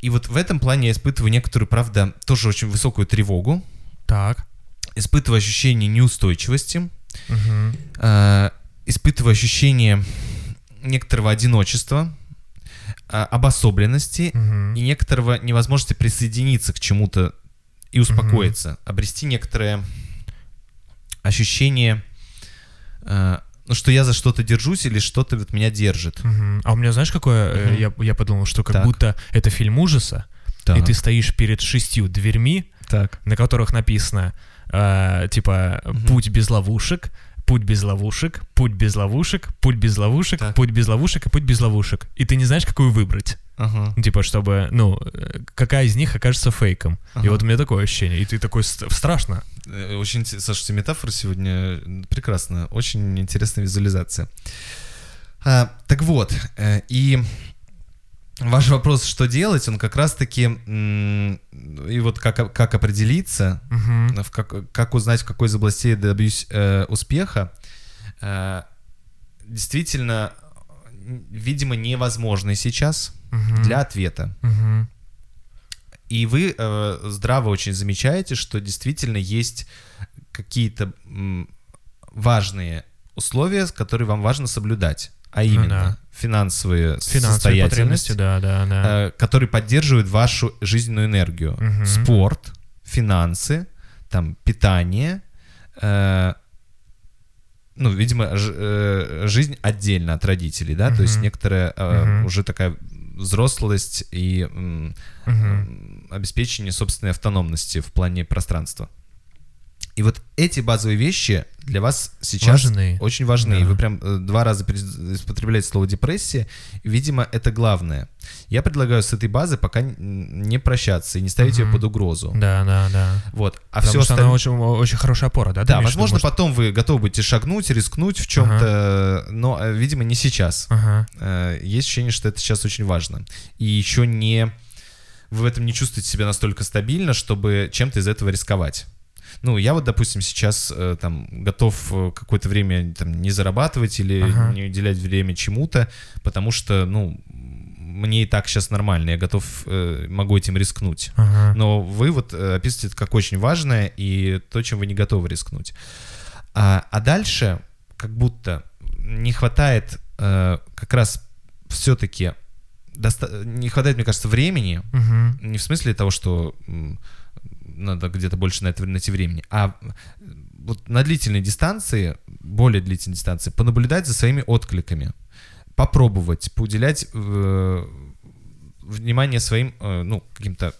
И вот в этом плане я испытываю некоторую, правда, тоже очень высокую тревогу, Так. испытываю ощущение неустойчивости, Мгм. э, испытываю ощущение некоторого одиночества, э, обособленности Мгм. и некоторого невозможности присоединиться к чему-то и успокоиться, обрести некоторое ощущение, э, ну, что я за что-то держусь или что-то вот меня держит. Мгм. А у меня, знаешь, какое? Мгм. Я, я подумал, что как Так. будто это фильм ужаса, и ты стоишь перед шестью дверьми, Так. на которых написано, э, типа, Мгм. путь без ловушек, путь без ловушек, путь без ловушек, путь без ловушек, Так. путь без ловушек и путь без ловушек. И ты не знаешь, какую выбрать. Ага. Типа, чтобы, ну, какая из них окажется фейком. И Ага. вот у меня такое ощущение. И ты такой, ст- страшно. Э, Очень, слушайте, метафора сегодня прекрасная, очень интересная визуализация. А, так вот, э, и ваш вопрос, что делать, он как раз-таки, и вот как, как определиться, Мгм. в как, как узнать, в какой из областей я добьюсь э, успеха, э, действительно, видимо, невозможно сейчас Мгм. для ответа. Мгм. И вы э, здраво очень замечаете, что действительно есть какие-то важные условия, которые вам важно соблюдать, а именно Ну да. финансовые, Финансовые состоятельность, потребности, да, да, да. э, которые поддерживают вашу жизненную энергию. Мгм. Спорт, финансы, там питание, э, ну, видимо, ж- э, жизнь отдельно от родителей, да, то есть некоторая э, Мгм. уже такая взрослость и Мгм. м, обеспечение собственной автономности в плане пространства. И вот эти базовые вещи для вас сейчас Важны. очень важны. Да. Вы прям э, два раза употребляете слово депрессия. Видимо, это главное. Я предлагаю с этой базы пока не прощаться и не ставить ее Мгм. под угрозу. Да, да, да. Вот. А Потому все что остальное... она очень, очень хорошая опора, да? Да, имеешь возможно, может? потом вы готовы будете шагнуть, рискнуть в чем-то, но, э, видимо, не сейчас. Ага. Э, Есть ощущение, что это сейчас очень важно. И еще не... Вы в этом не чувствуете себя настолько стабильно, чтобы чем-то из этого рисковать. Ну, я вот, допустим, сейчас э, там готов э, какое-то время там, не зарабатывать или Ага. не уделять время чему-то, потому что, ну, мне и так сейчас нормально, я готов, э, могу этим рискнуть. Ага. Но вы вот э, описываете это как очень важное и то, чем вы не готовы рискнуть. А, а дальше как будто не хватает э, как раз все-таки не хватает, мне кажется, времени. Мгм. Не в смысле того, что надо где-то больше на это найти времени, а э, вот на длительной дистанции, более длительной дистанции, понаблюдать за своими откликами, попробовать, поуделять э, внимание своим, э, ну, каким-то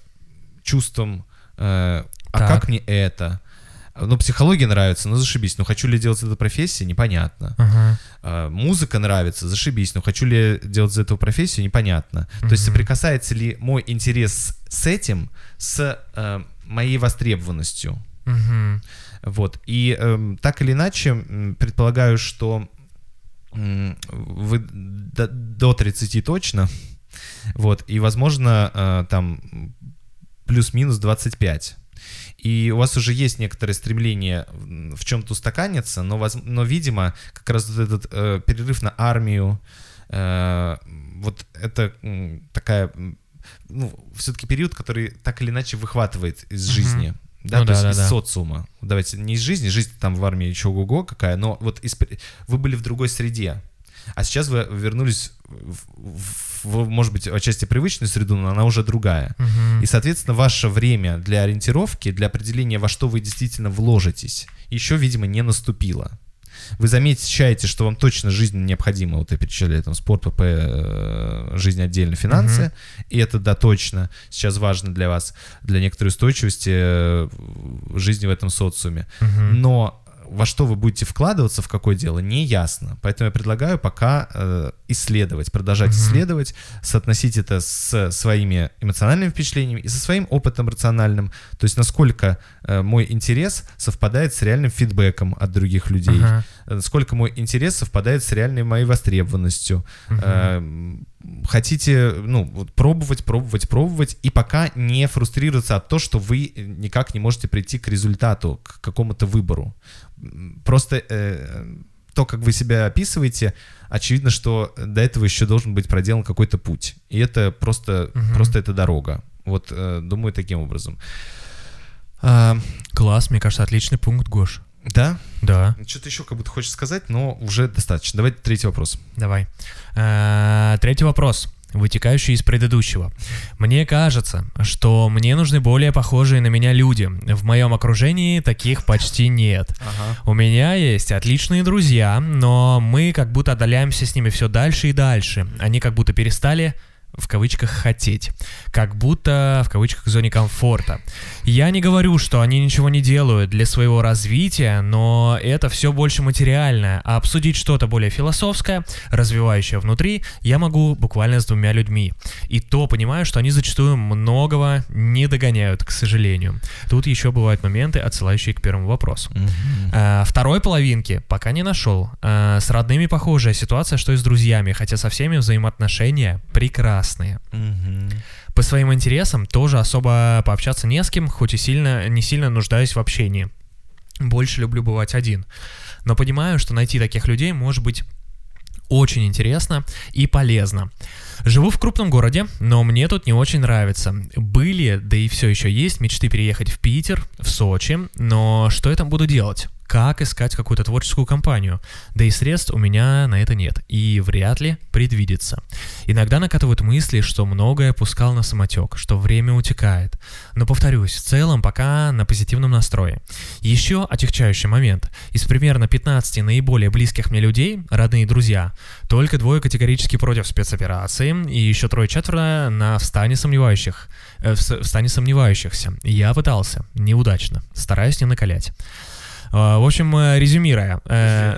чувствам, э, а Так. как мне это? Ну, психология нравится, ну зашибись. Ну, хочу ли делать это профессией, непонятно. Ага. А, музыка нравится, зашибись. Но хочу ли делать из этого профессию, непонятно. То есть соприкасается ли мой интерес с этим, с э, моей востребованностью. Мгм. Вот. И эм, так или иначе, предполагаю, что м, вы до, до 30 точно. Вот. И, возможно, э, там плюс-минус 25. И у вас уже есть некоторое стремление в чем-то устаканиться, но, воз- но, видимо, как раз вот этот э, перерыв на армию, э, вот это м, такая, ну, все-таки период, который так или иначе выхватывает из жизни. Да, Ну то да, есть да, из да. социума. Давайте не из жизни, жизнь там в армии еще ого какая, но вот из, вы были в другой среде. А сейчас вы вернулись, в, в- в, может быть, отчасти привычную среду, но она уже другая. Мгм. И, соответственно, ваше время для ориентировки, для определения, во что вы действительно вложитесь, еще, видимо, не наступило. Вы замечаете, что вам точно жизнь необходима, вот я перечисляю там спорт, ПП, э, жизнь отдельно, финансы, и это, да, точно сейчас важно для вас, для некоторой устойчивости э, жизни в этом социуме. Мгм. Но во что вы будете вкладываться, в какое дело, не ясно. Поэтому я предлагаю пока э, исследовать, продолжать Мгм. исследовать, соотносить это с своими эмоциональными впечатлениями и со своим опытом рациональным. То есть насколько э, мой интерес совпадает с реальным фидбэком от других людей, э, насколько мой интерес совпадает с реальной моей востребованностью. Мгм. Э, Хотите, ну, вот пробовать, пробовать, пробовать, и пока не фрустрироваться от того, что вы никак не можете прийти к результату, к какому-то выбору. Просто э, то, как вы себя описываете, очевидно, что до этого еще должен быть проделан какой-то путь. И это просто, Мгм. просто это дорога. Вот, э, думаю, таким образом. А, Класс, мне кажется, отличный пункт, Гош. Да? Да, Что-то еще как будто хочешь сказать, но уже достаточно. Давайте третий вопрос. давай. Э, Третий вопрос, вытекающий из предыдущего. Мне кажется, что мне нужны более похожие на меня люди. В моем окружении таких почти нет. Ага. У меня есть отличные друзья, но мы как будто отдаляемся с ними все дальше и дальше. Они как будто перестали в кавычках хотеть, как будто в кавычках зоне комфорта. Я не говорю, что они ничего не делают для своего развития, но это все больше материальное, а обсудить что-то более философское, развивающее внутри, я могу буквально с двумя людьми. И то понимаю, что они зачастую многого не догоняют, к сожалению. Тут еще бывают моменты, отсылающие к первому вопросу. А, Второй половинки пока не нашел. А, С родными похожая ситуация, что и с друзьями, хотя со всеми взаимоотношения Мгм. По своим интересам тоже особо пообщаться не с кем, хоть и сильно, не сильно нуждаюсь в общении. Больше люблю бывать один. Но понимаю, что найти таких людей может быть очень интересно и полезно. Живу в крупном городе, но мне тут не очень нравится. Были, да и все еще есть мечты переехать в Питер, в Сочи, но что я там буду делать? Как искать какую-то творческую компанию? Да и средств у меня на это нет, и вряд ли предвидится. Иногда накатывают мысли, что многое пускал на самотек, что время утекает. Но повторюсь, в целом пока на позитивном настрое. Еще отягчающий момент. Из примерно 15 наиболее близких мне людей, родные друзья, только двое категорически против спецоперации, и еще трое-четверо на встане сомневающих, э, в стане сомневающихся. Я пытался, неудачно, стараюсь не накалять. А, В общем, э, резюмируя, э,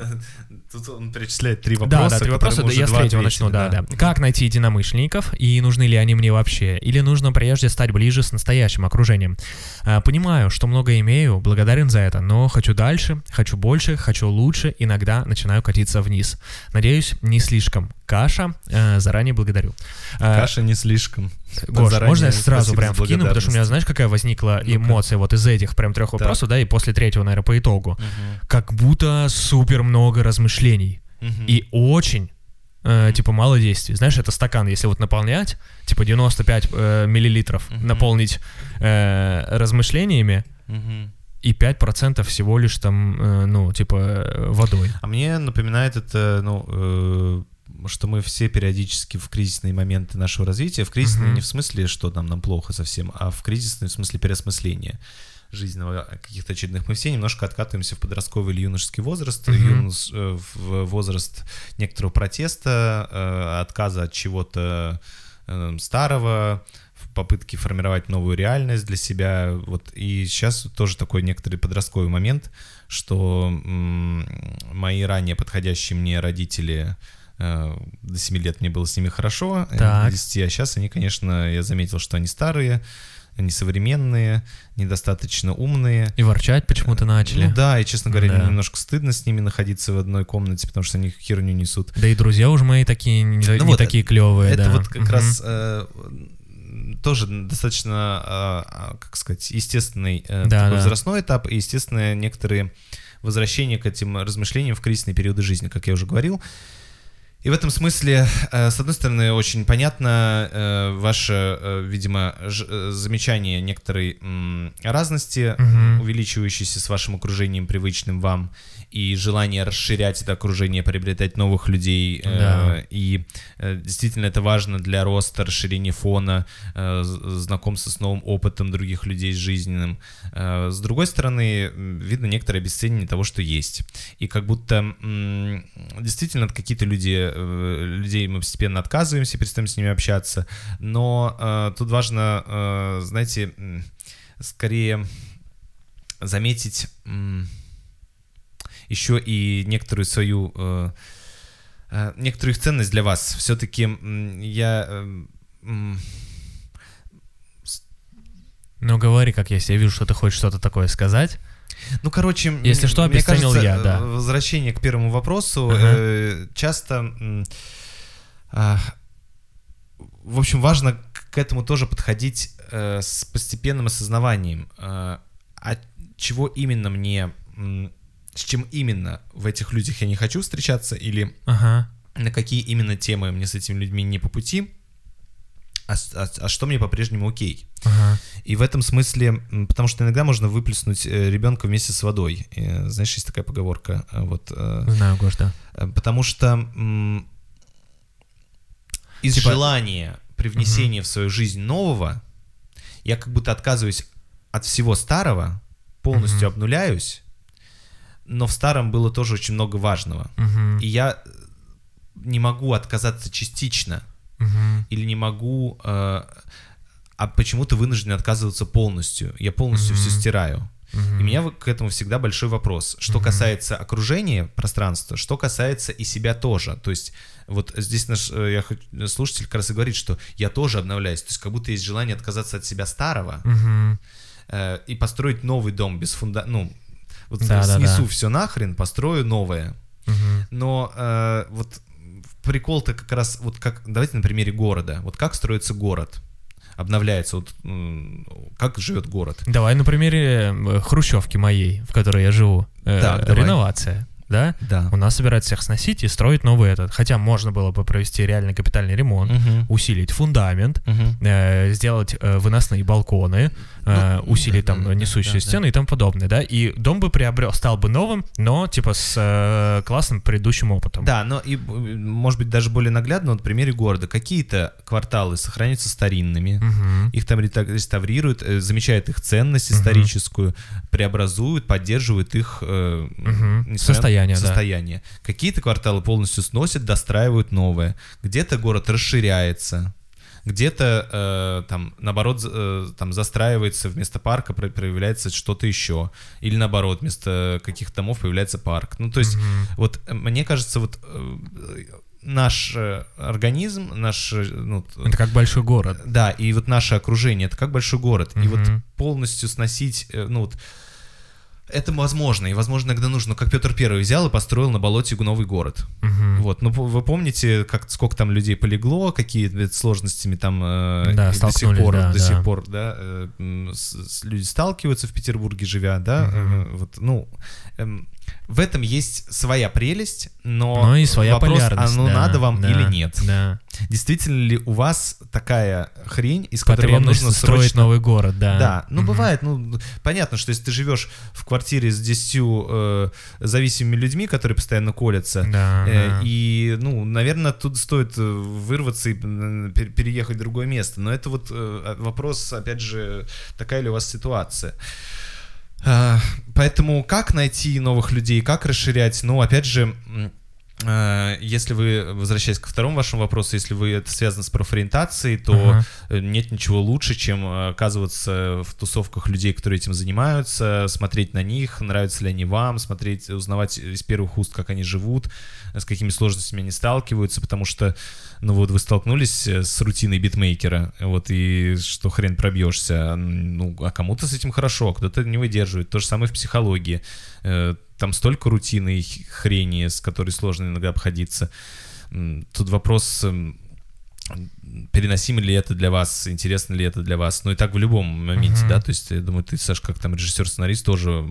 Тут он перечисляет три да, вопроса. да, три вопроса, да, я с третьего начну, да, да. Как найти единомышленников и нужны ли они мне вообще? Или нужно прежде стать ближе с настоящим окружением? А, Понимаю, что много имею, благодарен за это, но хочу дальше, хочу больше, хочу лучше, иногда начинаю катиться вниз. Надеюсь, не слишком. Каша, э, заранее благодарю. А, Каша не слишком. Гош, Заранее можно я сразу прям вкину, потому что у меня, знаешь, какая возникла эмоция вот из этих прям трех вопросов, да, и после третьего, наверное, по итогу. Мгм. Как будто супер много размышлений. Мгм. И очень, э, типа, мало действий. Знаешь, это стакан, если вот наполнять, типа 95 э, миллилитров, Мгм. наполнить э, размышлениями, Мгм. и 5% всего лишь там, э, ну, типа, водой. А мне напоминает это, ну, э, что мы все периодически в кризисные моменты нашего развития, в кризисные Мгм. не в смысле, что нам, нам плохо совсем, а в кризисные в смысле переосмысления жизненного каких-то очередных. Мы все немножко откатываемся в подростковый или юношеский возраст, Мгм. юнос- э, в возраст некоторого протеста, э, отказа от чего-то э, старого, в попытке формировать новую реальность для себя. Вот. И сейчас тоже такой некоторый подростковый момент, что мои ранее подходящие мне родители э, до 7 лет мне было с ними хорошо, э, Так. до 10, а сейчас они, конечно, я заметил, что они старые, несовременные, недостаточно умные. И ворчать почему-то начали. Ну да, и, честно говоря, Да. немножко стыдно с ними находиться в одной комнате, потому что они херню несут. Да и друзья уже мои такие не, не Ну вот, такие клевые, Это да. вот как Мгм. раз э, тоже достаточно, а, а, как сказать, естественный э, Да, такой да. возрастной этап и, естественно, некоторые возвращения к этим размышлениям в кризисные периоды жизни, как я уже говорил. И в этом смысле, э, с одной стороны, очень понятно э, ваше, э, видимо, замечание некоторой разности, Мгм. увеличивающейся с вашим окружением, привычным вам, и желание расширять это окружение, приобретать новых людей. э, Да. И э, действительно это важно для роста, расширения фона, э, знакомства с новым опытом других людей с жизненным. Э, С другой стороны, видно некоторое обесценивание того, что есть. И как будто м, действительно какие-то люди, э, людей мы постепенно отказываемся, перестаем с ними общаться. Но э, тут важно, э, знаете, скорее заметить м, еще и некоторую свою э, э, некоторую их ценность для вас. Все-таки я э, м, Ну говори, как я себе вижу, что ты хочешь что-то такое сказать. Ну, короче, Если что, мне кажется, я, да. э, Возвращение к первому вопросу. Ага. э, часто, а, в общем, важно к- этому тоже подходить э, с постепенным осознаванием. э, а чего именно мне, с чем именно в этих людях я не хочу встречаться, или Ага. на какие именно темы мне с этими людьми не по пути, а, а- а что мне по-прежнему окей. Ага. И в этом смысле, потому что иногда можно выплеснуть э, ребенка вместе с водой. Знаешь, есть такая поговорка. э, Вот, э, Знаю, Гош, да. потому что из Типа- желания привнесения в свою жизнь нового, я как будто отказываюсь от всего старого, полностью Мгм. обнуляюсь, но в старом было тоже очень много важного. Мгм. И я э, не могу отказаться частично Мгм. или не могу, э, а почему-то вынужден отказываться полностью. Я полностью Мгм. все стираю. Мгм. И у меня к этому всегда большой вопрос. Что Мгм. касается окружения, пространства, что касается и себя тоже. То есть вот здесь наш э, я слушатель как раз и говорит, что я тоже обновляюсь. То есть как будто есть желание отказаться от себя старого Мгм. э, и построить новый дом без фунда... Ну, вот Да, снесу да. все нахрен, построю новое. Мгм. Но э, вот прикол-то как раз, вот как, давайте на примере города. Вот как строится город? Обновляется, вот как живет город? Давай на примере э, хрущевки моей, в которой я живу. Э, Так, давай. Реновация, да? Да. У нас собирают всех сносить и строить новый этот. Хотя можно было бы провести реально капитальный ремонт, Мгм. усилить фундамент, Мгм. э, сделать э, выносные балконы, э, Ну, усилить да, там да, да, несущие да, стены и тому подобное, да? И дом бы приобрел, стал бы новым, но типа с э, классным предыдущим опытом. Да, но и, э, может быть, даже более наглядно, вот на примере города. Какие-то кварталы сохраняются старинными, Мгм. их там реставрируют, э, замечают их ценность историческую, преобразуют, поддерживают их э, Мгм. несмотря на Состояние, да. состояние. Какие-то кварталы полностью сносят, достраивают новое. Где-то город расширяется. Где-то э, там наоборот э, там застраивается вместо парка про- проявляется что-то еще или наоборот вместо каких-то домов появляется парк. Ну то есть Мгм. вот э, мне кажется вот э, наш э, организм, наш э, ну, Это как большой город. да, и вот наше окружение, это как большой город. И вот полностью сносить, ну вот, это возможно, и возможно иногда нужно, как Петр Первый взял и построил на болоте новый город. Мгм. Вот, ну вы помните, как сколько там людей полегло, какие ведь сложностями там э, Да, до сих пор, да, до да. сих пор, да, э, с- с- люди сталкиваются в Петербурге живя, да, Мгм. э, вот, ну, эм, в этом есть своя прелесть, но, Но и своя вопрос, полярность. оно да, надо вам да, или нет. Да. Действительно ли у вас такая хрень, из которой вам нужно строить срочно... новый город, да. Да, ну Мгм. бывает, ну понятно, что если ты живешь в квартире с 10 э, зависимыми людьми, которые постоянно колятся, Да, э, да. и, ну, наверное, тут стоит э, вырваться и переехать в другое место. Но это вот э, вопрос, опять же, такая ли у вас ситуация. А, Поэтому как найти новых людей, как расширять? Ну, опять же, э, если вы, возвращаясь ко второму вашему вопросу, если вы это связано с профориентацией, то Ага. э, нет ничего лучше, чем э, оказываться в тусовках людей, которые этим занимаются, смотреть на них, нравятся ли они вам, смотреть, узнавать из первых уст, как они живут, э, с какими сложностями они сталкиваются, потому что, ну вот вы столкнулись э, с рутиной битмейкера, вот, и что хрен пробьешься, ну, а кому-то с этим хорошо, а кто-то не выдерживает. То же самое в психологии. Там столько рутины и хрени, с которой сложно иногда обходиться. Тут вопрос, эм, переносимо ли это для вас, интересно ли это для вас. Ну и так в любом моменте, Мгм. да, то есть я думаю, ты, Саш, как там режиссер-сценарист тоже,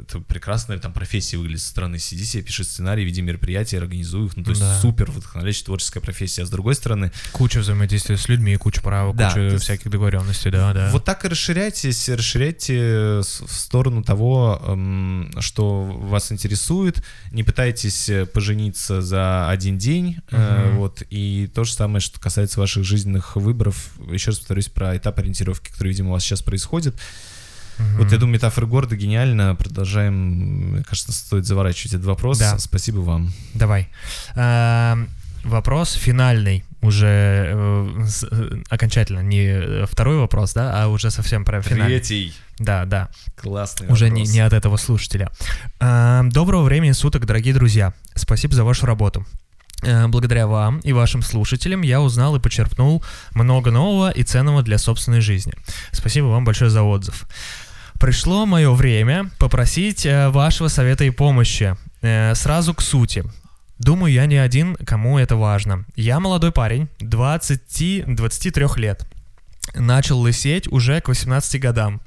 это прекрасная там профессия выглядит со стороны. Сиди себе, пиши сценарий, веди мероприятия, организуй их, ну то есть Да. супер вдохновляющая творческая профессия. А с другой стороны, Куча взаимодействия с людьми, куча права, Да, куча есть- всяких договоренностей, да, да. Вот так и расширяйтесь, расширяйте в сторону того, эм, что вас интересует. Не пытайтесь э, пожениться за один день. Мгм. Вот. И то же самое, что касается ваших жизненных выборов. Еще раз повторюсь про этап ориентировки, который, видимо, у вас сейчас происходит. Мгм. Вот я думаю, метафора города гениально. Продолжаем. Мне кажется, стоит заворачивать этот вопрос. Да. Спасибо вам. Давай. Эм, Вопрос финальный, уже э, с- э, окончательно, не второй вопрос, да, а уже совсем прям финальный. Третий. Да, да. Классный Уже не, вопрос. не от этого слушателя. А, Доброго времени суток, дорогие друзья. Спасибо за вашу работу. Э, Благодаря вам и вашим слушателям я узнал и почерпнул много нового и ценного для собственной жизни. Спасибо вам большое за отзыв. Пришло мое время попросить э, вашего совета и помощи. Э, Сразу к сути. Думаю, я не один, кому это важно. Я молодой парень, 20-23 лет. Начал лысеть уже к 18 годам.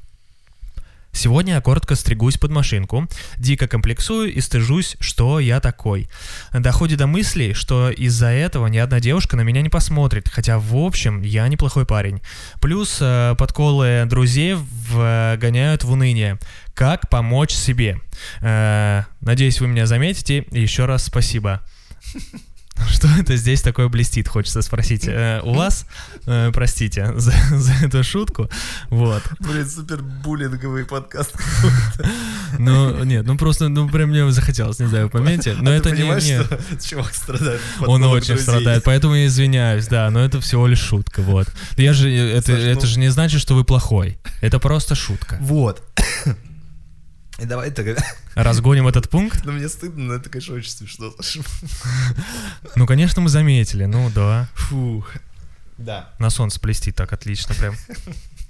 Сегодня я коротко стригусь под машинку, дико комплексую и стыжусь, что я такой. Доходит до мысли, что из-за этого ни одна девушка на меня не посмотрит, хотя в общем я неплохой парень. Плюс э, подколы друзей вгоняют в уныние. Как помочь себе? Э, надеюсь, вы меня заметите. Еще раз спасибо. (laughs) Что это здесь такое блестит, хочется спросить. Э, у вас, э, простите (laughs) за, за эту шутку, вот. Блин, супер буллинговый подкаст. (laughs) Ну, нет, ну просто, ну прям мне захотелось, не знаю, в моменте. Но А это ты не, понимаешь, не- что чувак страдает Он очень друзей? страдает, поэтому я извиняюсь, да, но это всего лишь шутка, вот. Я же, это, Саш, ну- это же не значит, что вы плохой. Это просто шутка. Вот. И давай так, Разгоним этот пункт? ну мне стыдно, но это, конечно, очень смешно. Ну, конечно, мы заметили, ну да. Фух. Да. На солнце блестит так отлично прям.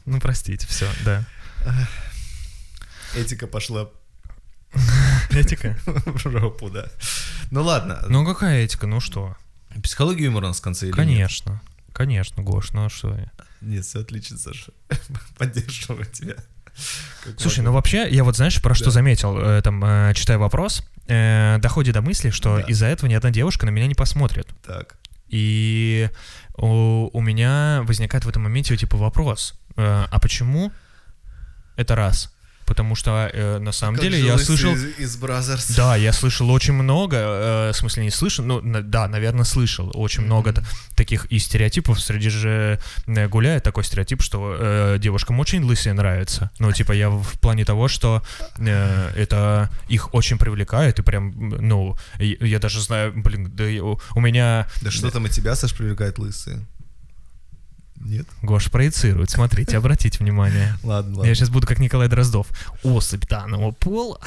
Ну, простите, все, да. Этика пошла Этика? (laughs) в жопу, да. Ну ладно. Ну, какая этика, ну что? Психология юмора у нас в конце или нет? Конечно. Конечно, Гош, ну а что я? Нет, все отлично, Саша. (laughs) Поддерживаю тебя. Слушай, ну вообще, я вот знаешь, про что заметил, э, там, э, читая вопрос, э, доходит до мысли, что из-за этого ни одна девушка на меня не посмотрит. Так. И у, у меня возникает в этом моменте типа вопрос, а почему это раз? Потому что э, на самом Как деле я слышал... Из, из Brothers. Да, я слышал очень много, э, в смысле не слышал, ну на- да, наверное, слышал очень много т- таких и стереотипов. Среди же э, гуляет такой стереотип, что э, девушкам очень лысые нравятся. Ну, типа я в плане того, что э, это их очень привлекает, и прям, ну, и- я даже знаю, блин, да у, у меня... Да что там и тебя, Саш, привлекает лысые? Нет? Гош проецирует, смотрите, обратите внимание. Ладно, (laughs) ладно. Я сейчас буду как Николай Дроздов. Особь данного пола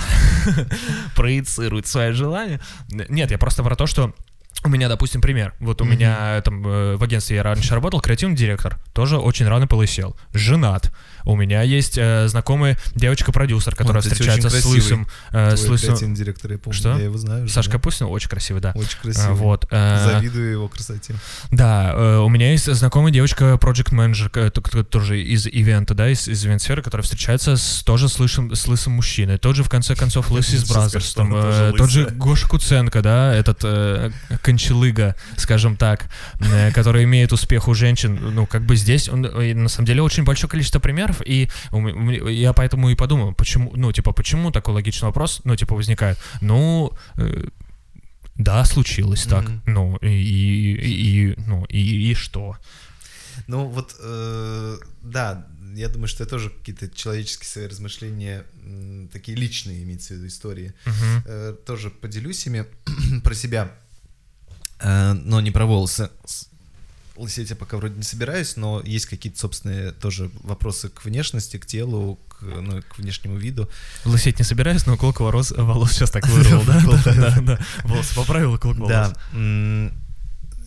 (laughs) проецирует свои желания. Нет, я просто про то, что у меня, допустим, пример. Вот у Мгм. меня там э, в агентстве я раньше работал, креативный директор, тоже очень рано полысел. Женат. У меня есть э, знакомая девочка-продюсер, которая кстати, встречается с лысым... э, с лысым... креативный директор, я помню. Что? Я его знаю. Сашка да. Пустин очень красивый, да. Очень А, красивый. Вот. э, Завидую его красоте. да, э, у меня есть знакомая девочка, проект менеджер тоже из ивента, да, из, из ивент-сферы, которая встречается с, тоже с лысым, с лысым мужчиной. Тот же, в конце концов, лысый из Brazzers. э, тот же. Гоша Куценко, да, этот кончалыга, скажем так, э, который имеет успех у женщин. Ну, как бы здесь, он, э, на самом деле, очень большое количество примеров, и я поэтому и подумал, почему, ну, типа, почему такой логичный вопрос, ну, типа, возникает. Ну, э, да, случилось так. Мгм. Ну, и, и, и- ну, и, и что? Ну вот, э, да, я думаю, что это тоже какие-то человеческие свои размышления, такие личные, имеется в виду, истории. Мгм. Э, тоже поделюсь ими (clears throat) про себя, но не про волосы. Лысеть я пока вроде не собираюсь, но есть какие-то собственные тоже вопросы к внешности, к телу, к, ну, к внешнему виду. Лысеть не собираюсь, но клок волос, волос сейчас так вырвал, да? (laughs) Да, да. (laughs) Волосы поправил, клок волос. Да.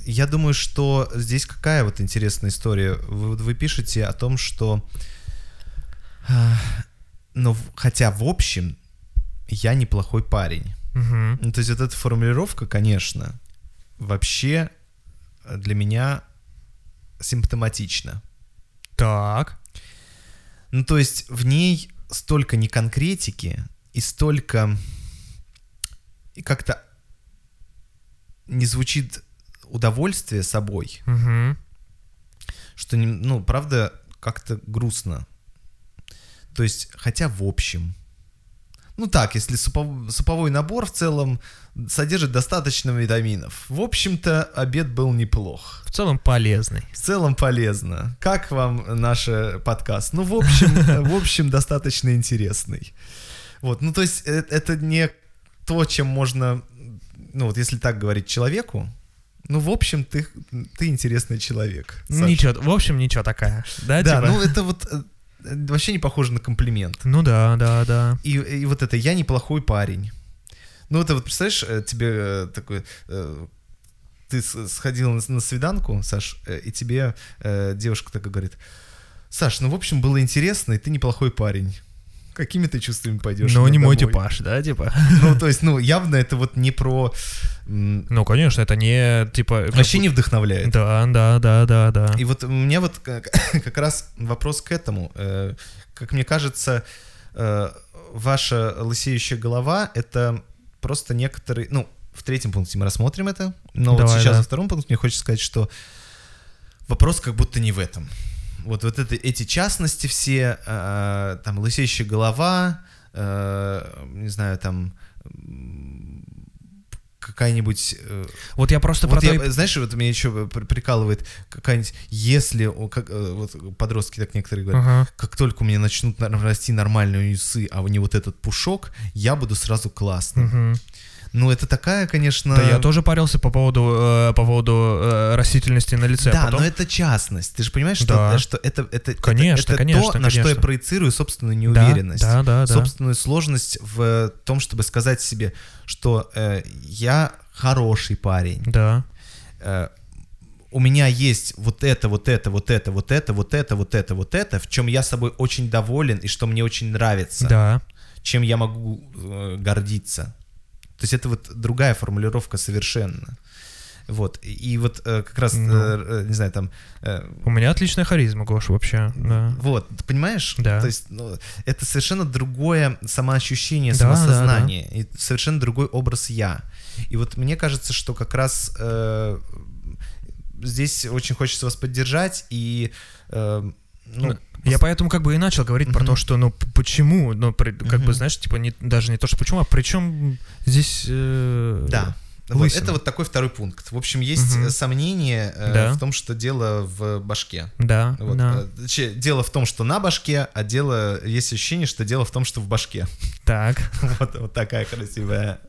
Я думаю, что здесь какая вот интересная история. Вы, вы пишете о том, что... Ну, в- хотя в общем, я неплохой парень. Мгм. Ну, то есть вот эта формулировка, конечно, вообще э, для меня симптоматична. Так. Ну, то есть в ней столько неконкретики и столько... И как-то не звучит удовольствие собой, Мгм. что, не- ну, правда, как-то грустно. То есть, хотя в общем... Ну так, если супов- суповой набор в целом содержит достаточно витаминов. В общем-то, обед был неплох. В целом полезный. В целом полезно. Как вам наш э, подкаст? Ну, в общем, (laughs) в общем, достаточно интересный. Вот, ну, то есть, э, это не то, чем можно, ну, вот если так говорить человеку, ну, в общем, ты, ты интересный человек. Саша. Ничего, в общем, ничего такая. Да, Да, типа? ну, это вот э, вообще не похоже на комплимент. Ну да, да, да. И, и вот это «я неплохой парень». Ну, это вот, представляешь, э, тебе э, такой... э, Ты сходил на, на свиданку, Саш, и тебе э, девушка такая говорит, Саш, ну, в общем, было интересно, и ты неплохой парень. Какими ты чувствами пойдешь? Но не мой домой?» типаж, да, типа? Ну, то есть, ну, явно это вот не про... Ну, конечно, это не, типа... Вообще не вдохновляет. Да, да, да, да, да. И вот у меня вот (laughs) как, раз вопрос к этому. Э, Как мне кажется, э, ваша лысеющая голова — это просто некоторые... Ну, в третьем пункте мы рассмотрим это, но вот Давай, сейчас да. во втором пункте мне хочется сказать, что вопрос как будто не в этом. Вот, вот это, эти частности все, э, там, лысеющая голова, э, не знаю, там, какая-нибудь... э, Вот я просто вот про я, то и- знаешь, вот меня еще прикалывает какая-нибудь, если, как, э, вот подростки так некоторые говорят, Ага. как только у меня начнут расти нормальные усы, а не вот этот пушок, я буду сразу классным. Мгм. Ну, это такая, конечно... Да, я тоже парился по поводу, э, по поводу э, растительности на лице. а Да, потом- но это частность. Ты же понимаешь, что, Да. что это, это, это- Конечно, это, конечно, то, на что я конечно. проецирую собственную Да, неуверенность. да, да, да. собственную сложность в том, чтобы сказать себе, что э, я хороший парень. Да. Э, у меня есть вот это, вот это, вот это, вот это, вот это, вот это, вот это, в чем я собой очень доволен и что мне очень нравится, Да. чем я могу э, гордиться. То есть это вот другая формулировка совершенно. Вот. И, вот э, как раз, э, Ну. э, не знаю, там... э, У меня отличная харизма, Гош, вообще. Да. Вот, ты понимаешь? Да. То есть ну, это совершенно другое самоощущение, Да, самосознание, и совершенно другой образ я. И вот мне кажется, что как раз э, здесь очень хочется вас поддержать и э, ну, Я поэтому как бы и начал говорить про Мгм. то, что, ну, почему, ну, при- как бы, Мгм. знаешь, типа, не, даже не то, что почему, а причем здесь... э, да. Вот это вот такой второй пункт. В общем, есть э, сомнение э, Да. в том, что дело в башке. Да, Вот, да. э, точнее, дело в том, что на башке, а дело есть ощущение, что дело в том, что в башке. Так. (laughs) Вот, вот такая красивая,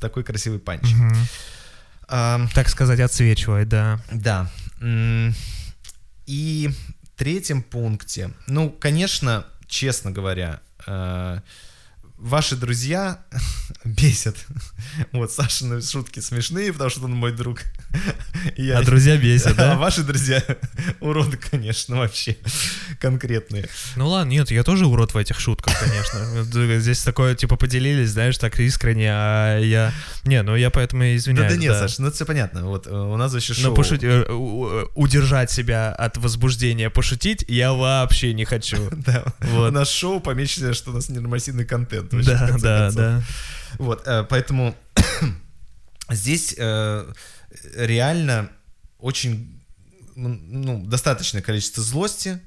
такой красивый панч. Мгм. Ам, Так сказать, отсвечивает, да. Да. И третьем пункте, ну, конечно, честно говоря, э, ваши друзья (laughs) бесят. Вот, Сашины шутки смешные, потому что он мой друг. (laughs) Я- А друзья бесят, А да? (laughs) ваши друзья уроды, конечно, вообще конкретные. Ну ладно, нет, я тоже урод в этих шутках, конечно. Здесь такое, типа, поделились, знаешь, так искренне, а я... Не, ну я поэтому и Да, извиняюсь. да нет, Саша, ну это все понятно. Вот э, у нас вообще Но шоу. пошути- э, у- у- удержать себя от возбуждения пошутить я вообще не хочу. Да, Вот. у нас шоу помечено, что у нас ненормативный контент. Вообще, в Да, да, да. Вот, э, поэтому (coughs) здесь э, реально очень, ну, достаточное количество злости,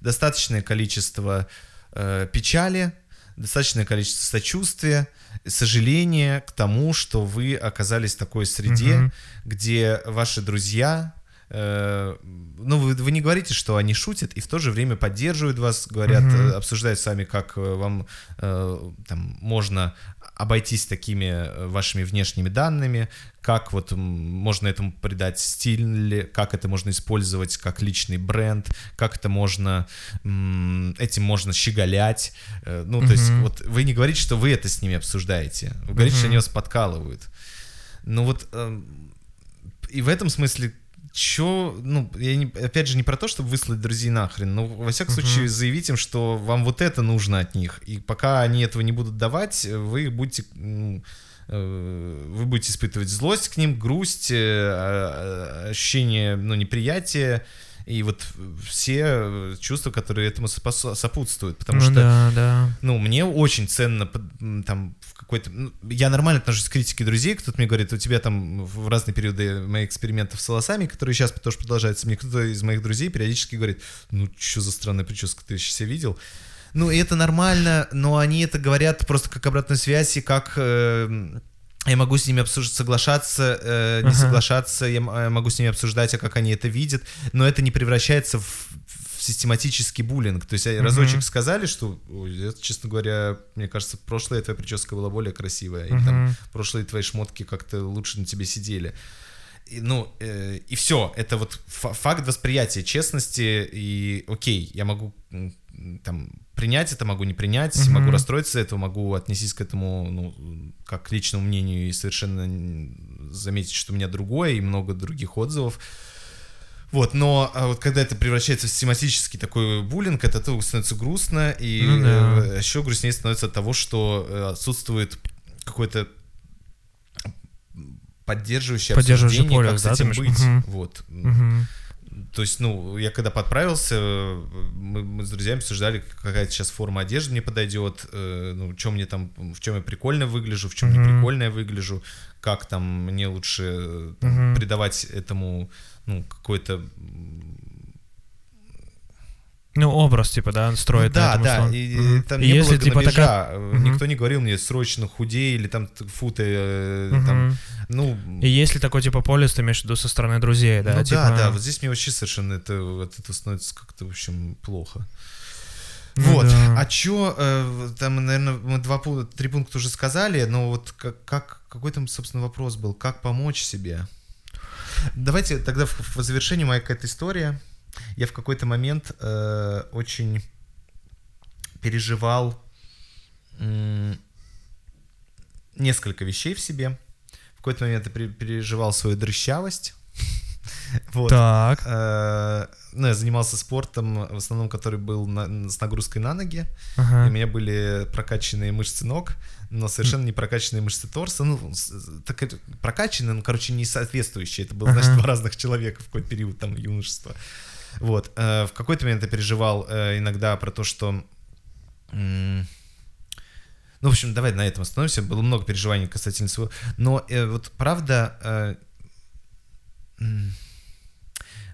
достаточное количество э, печали, достаточное количество сочувствия, сожаления к тому, что вы оказались в такой среде, Мгм. где ваши друзья, э, ну, вы, вы не говорите, что они шутят, и в то же время поддерживают вас, говорят, э, обсуждают с вами, как э, вам э, там можно обойтись такими вашими внешними данными, как вот можно этому придать стиль, как это можно использовать как личный бренд, как это можно, этим можно щеголять. Ну, то есть Мгм. вот вы не говорите, что вы это с ними обсуждаете, вы говорите, что Мгм. они вас подкалывают. Ну вот эм, и в этом смысле Чё, ну, я не, опять же, не про то, чтобы выслать друзей нахрен, но, во всяком Мгм. случае, заявить им, что вам вот это нужно от них, и пока они этого не будут давать, вы будете, э, вы будете испытывать злость к ним, грусть, э, а- а- ощущение, ну, неприятия, и вот все чувства, которые этому сопутствуют, потому Ну что да, да. ну, мне очень ценно там в какой-то... ну, я нормально отношусь к критике друзей, кто-то мне говорит, у тебя там в разные периоды моих экспериментов с волосами, которые сейчас тоже продолжаются, мне кто-то из моих друзей периодически говорит, ну, что за странная прическа, ты сейчас себя видел? Ну, и это нормально, но они это говорят просто как обратную связь, и как... э, я могу с ними обсуждать, соглашаться, э, не Ага. соглашаться, я э, могу с ними обсуждать, а как они это видят, но это не превращается в, в систематический буллинг. То есть Мгм. разочек сказали, что, это, честно говоря, мне кажется, прошлая твоя прическа была более красивая, или там прошлые твои шмотки как-то лучше на тебе сидели. Ну, э, и все, это вот фа- факт восприятия честности, и окей, я могу там принять это, могу не принять, Мгм. могу расстроиться этого, могу отнестись к этому, ну, как к личному мнению и совершенно заметить, что у меня другое и много других отзывов. Вот, но а вот когда это превращается в систематический такой буллинг, это то становится грустно, и Ну да. э, еще грустнее становится от того, что э, отсутствует какой-то поддерживающее Поддерживающий обсуждение, поле, как с да, этим думаешь? быть. Мгм. Вот. Мгм. То есть, ну, я когда подправился, мы, мы с друзьями обсуждали, какая сейчас форма одежды мне подойдет, э, ну, чем мне там, в чем я прикольно выгляжу, в чем не Мгм. прикольно я выгляжу, как там мне лучше э, там, Мгм. придавать этому, ну, какой-то м, Ну, образ, типа, да, строит Ну на да, этом да, условно. и, Мгм. там И не если, было типа, такая... э, никто не говорил мне срочно худей или там фу ты, э, там, Мгм. ну... И если такой, типа, полис, ты имеешь в виду со стороны друзей, да? ну типа... да, да, вот здесь мне вообще совершенно это, вот это становится как-то, в общем, плохо. Ну вот, да. а чё, э, там, наверное, мы два, три пункта уже сказали, но вот как, как, какой там, собственно, вопрос был, как помочь себе? Давайте тогда в, в завершении моя какая-то история. Я в какой-то момент э, очень переживал м, несколько вещей в себе. В какой-то момент я переживал свою дрыщавость. (laughs) Вот. Так. Э, Ну, я занимался спортом, в основном, который был на- с нагрузкой на ноги. И Ага. у меня были прокачанные мышцы ног, но совершенно не прокачанные мышцы торса. Ну, так прокачанные, но, короче, не соответствующие. Это было, значит, Ага. два разных человека в какой-то период там юношества. Вот. Э, В какой-то момент я переживал э, иногда про то, что... Ну, в общем, давай на этом остановимся. Было много переживаний касательно своего. Но э, вот правда, э,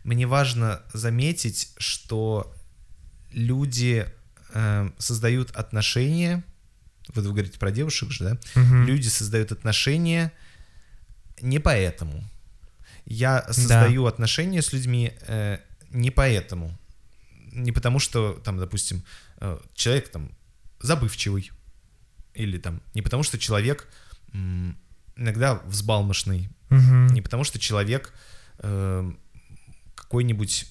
мне важно заметить, что люди э, создают отношения. Вот вы говорите про девушек же, да? Мгм. Люди создают отношения не поэтому. Я создаю отношения с людьми э, не поэтому. Не потому что, там, допустим, э, человек там забывчивый. Или там, не потому что человек иногда взбалмошный. Мгм. Не потому что человек э, какой-нибудь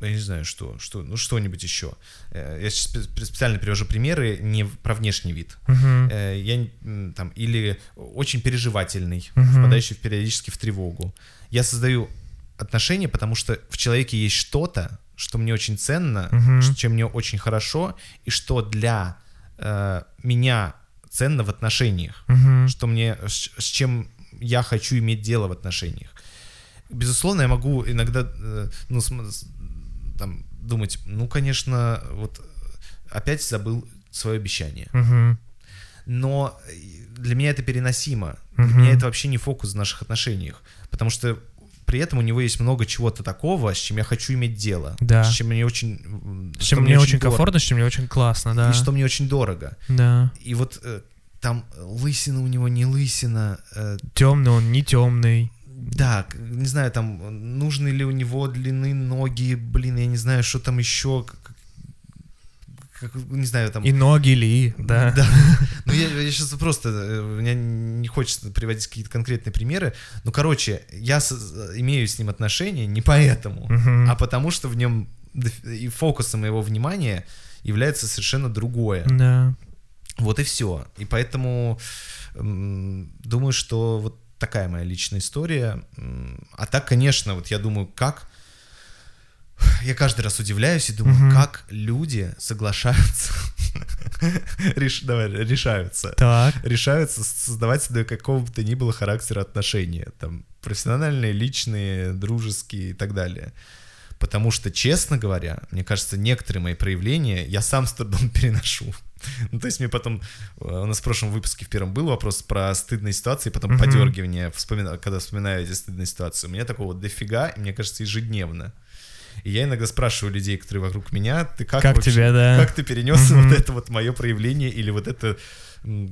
я не знаю, что, что, ну что-нибудь еще. Э, Я сейчас спе- специально привожу примеры не про внешний вид. Э, Я там или очень переживательный, Мгм. впадающий периодически в тревогу. Я создаю отношения, потому что в человеке есть что-то, что мне очень ценно, ш- чем мне очень хорошо, и что для э, меня ценно в отношениях Мгм. что мне, с, с чем я хочу иметь дело в отношениях. Безусловно, я могу иногда, э, ну, с- там, думать, ну, конечно, вот опять забыл свое обещание. Мгм. Но э, для меня это переносимо. Мгм. Для меня это вообще не фокус в наших отношениях. Потому что при этом у него есть много чего-то такого, с чем я хочу иметь дело. Да. С чем мне очень... С чем мне очень дор- комфортно, с чем мне очень классно, да. И что мне очень дорого. Да. И вот э, там лысина у него не лысина, э, Темный он, не темный. Да, не знаю, там, нужны ли у него длины ноги, блин, я не знаю, что там еще, как- не знаю, там... И ноги ли, да. Да. (laughs) Ну, я, сейчас просто, э, меня не хочется приводить какие-то конкретные примеры, но, короче, я с- имею с ним отношения не поэтому, а потому что в нем и фокусом моего внимания является совершенно другое. Да. Вот и все. И поэтому думаю, что вот такая моя личная история. А так, конечно, вот я думаю, как... Я каждый раз удивляюсь и думаю, Мгм. как люди соглашаются, (laughs) Реш- давай, решаются, Так. решаются создавать себе какого бы то ни было характера отношения, там, профессиональные, личные, дружеские и так далее. Потому что, честно говоря, мне кажется, некоторые мои проявления я сам с трудом (laughs) переношу. Ну, то есть мне потом, э, у нас в прошлом выпуске в первом был вопрос про стыдные ситуации, потом Мгм. подергивание, вспомина- когда вспоминаю эти стыдные ситуации. У меня такого дофига, и мне кажется, ежедневно. И я иногда спрашиваю людей, которые вокруг меня, ты как, Как вообще- тебе, да? как ты перенес Мгм. вот это вот мое проявление, или вот это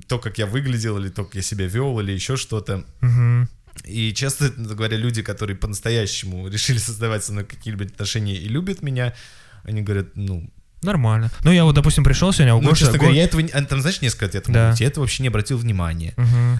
то, как я выглядел, или то, как я себя вел, или еще что-то. Мгм. И часто говоря, люди, которые по-настоящему (laughs) решили создавать со мной какие-либо отношения и любят меня, они говорят, ну, Нормально. Ну, я вот, допустим, пришел сегодня, у ну, Гоши- честно говоря, Го- я этого, а там, знаешь, несколько ответов Да. могут быть. я это вообще не обратил внимания.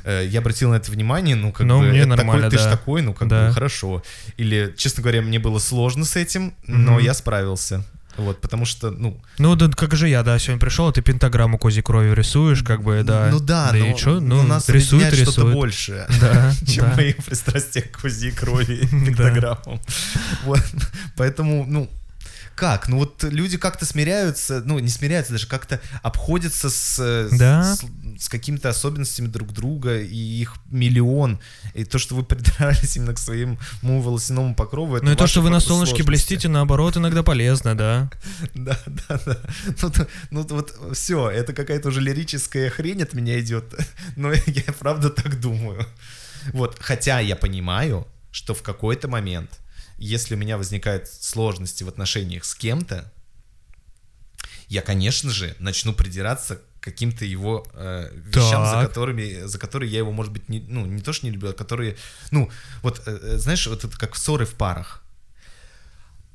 Э, Я обратил на это внимание, ну, как Ну, бы, мне нормально, такой, ты же да. такой, ну, как Да. бы, хорошо. Или, честно говоря, мне было сложно с этим, но Мгм. я справился. Вот, потому что, ну, Ну, да, как же я, да, сегодня пришел, а ты пентаграмму козьей крови рисуешь, как бы, да. ну да, да но, и чё? но Ну, нас рисует, объединяет что-то рисует. большее. (laughs) Да, (laughs) чем да. мои пристрастия к кузи крови и (laughs) Да. пиктограммам. Вот. Поэтому, ну, как? Ну вот люди как-то смиряются, ну не смиряются даже, как-то обходятся с, Да. с, с какими-то особенностями друг друга, и их миллион. И то, что вы придрались именно к своему волосяному покрову, это Ну и то, что вы на солнышке сложности. блестите, наоборот, иногда полезно, да. (laughs) Да, да, да. Ну, ну вот все, это какая-то уже лирическая хрень от меня идет, (laughs) но я правда так думаю. Вот, хотя я понимаю, что в какой-то момент если у меня возникают сложности в отношениях с кем-то, я, конечно же, начну придираться к каким-то его э, вещам, за Так. которыми, за которые я его, может быть, не, ну, не то, что не люблю, а которые, ну, вот, э, э, знаешь, вот это как ссоры в парах.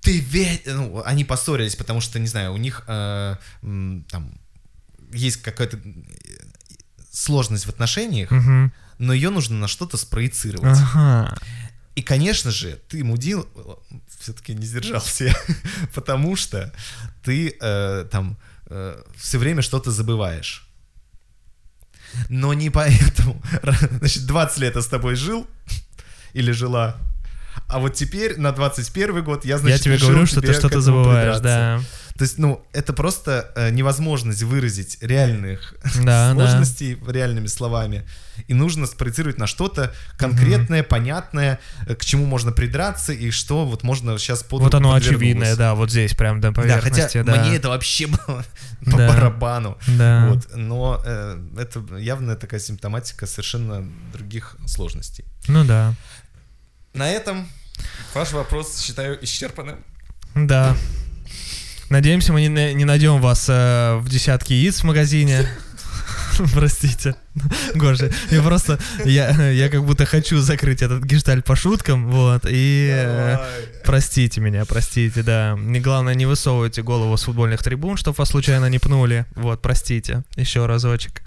Ты ведь, ну, они поссорились, потому что, не знаю, у них э, там есть какая-то э, сложность в отношениях, Мгм. но ее нужно на что-то спроецировать. Ага. И, конечно же, ты мудил, все-таки не сдержался, (laughs) потому что ты э, там все время что-то забываешь. Но не поэтому. (laughs) Значит, 20 лет я с тобой жил или жила, а вот теперь на 21 год я, значит, Я тебе говорю, что ты что-то забываешь, да. То есть, ну, это просто э, невозможность выразить реальных (laughs) Да, да. сложностей реальными словами. И нужно спроецировать на что-то конкретное, понятное, э, к чему можно придраться, и что вот можно сейчас под Вот оно очевидное, да, вот здесь прям до Да, поверхности, хотя да. мне это вообще было (laughs) по Да. барабану. Да. Вот, но э, это явная такая симптоматика совершенно других сложностей. Ну да. На этом ваш вопрос считаю исчерпанным. Да. Надеемся, мы не, не найдем вас э, в десятке яиц в магазине. (laughs) Простите. (laughs) Гоша, я просто, я, я как будто хочу закрыть этот гештальт по шуткам, вот, и э, простите меня, простите, да. Не главное, не высовывайте голову с футбольных трибун, чтобы вас случайно не пнули, вот, простите, еще разочек.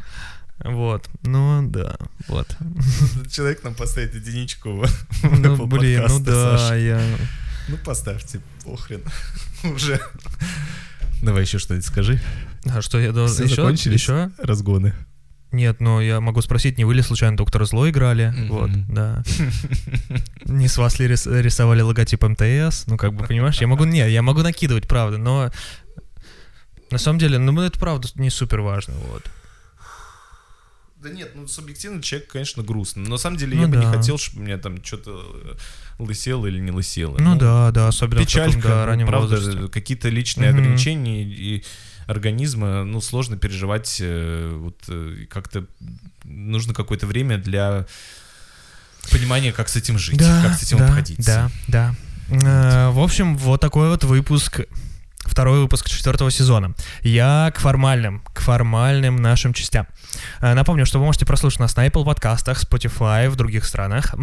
Вот, ну да, вот. (laughs) Человек нам поставит единичку Ну, блин, ну да, я... Ну, поставьте, похрен. (laughs) Уже. Давай еще что-нибудь скажи. А что я должен... Все Еще? закончились? Еще? Разгоны. Нет, но я могу спросить, не вы ли случайно Доктор Зло играли? Мгм. Вот, да. Не с вас ли рис- рисовали логотип МТС? Ну, как бы, понимаешь, я могу, не, я могу накидывать, правда, но на самом деле, ну, это правда не супер важно, вот. Да нет, ну субъективно человек, конечно, грустно. Но на самом деле Ну я бы не да. хотел, чтобы у меня там что-то лысело или не лысело. Ну, да, да, особенно в Печалька, таком, да, ну, раннем правда, возрасте. какие-то личные Мгм. ограничения и организма, ну, сложно переживать, э, вот э, как-то нужно какое-то время для понимания, как с этим жить, как с этим да, обходиться. Да, да. Э, В общем, вот такой вот выпуск, второй выпуск четвертого сезона. Я к формальным, к формальным нашим частям. Э, Напомню, что вы можете прослушать нас на Apple подкастах, Spotify, в других странах,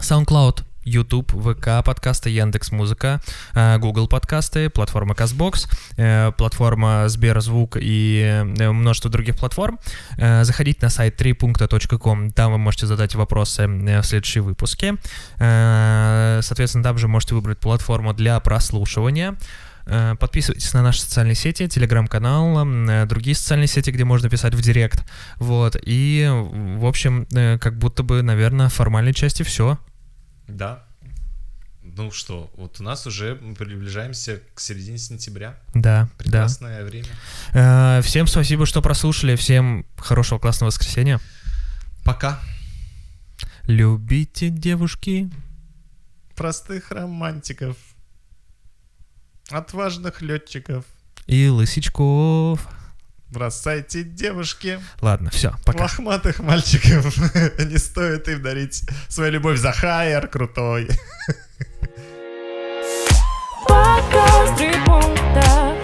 SoundCloud, YouTube, ВК подкасты, Яндекс Музыка, э, Google подкасты, платформа Castbox, э, платформа Сберзвук и множество других платформ. Заходите на сайт 3.com, там вы можете задать вопросы в следующие выпуске. Соответственно, там же можете выбрать платформу для прослушивания. Э, Подписывайтесь на наши социальные сети, телеграм-канал, э, другие социальные сети, где можно писать в директ. Вот. И, в общем, э, как будто бы, наверное, в формальной части все. Да. Ну что, вот у нас уже мы приближаемся к середине сентября. Да, да. Прекрасное время. Э, Всем спасибо, что прослушали. Всем хорошего классного воскресенья. Пока. Любите девушки. Простых романтиков. Отважных летчиков. И лысичков. Бросайте девушки. Ладно, все, пока. Лохматых мальчиков. (laughs) Не стоит им дарить свою любовь за хайер крутой. Три пункта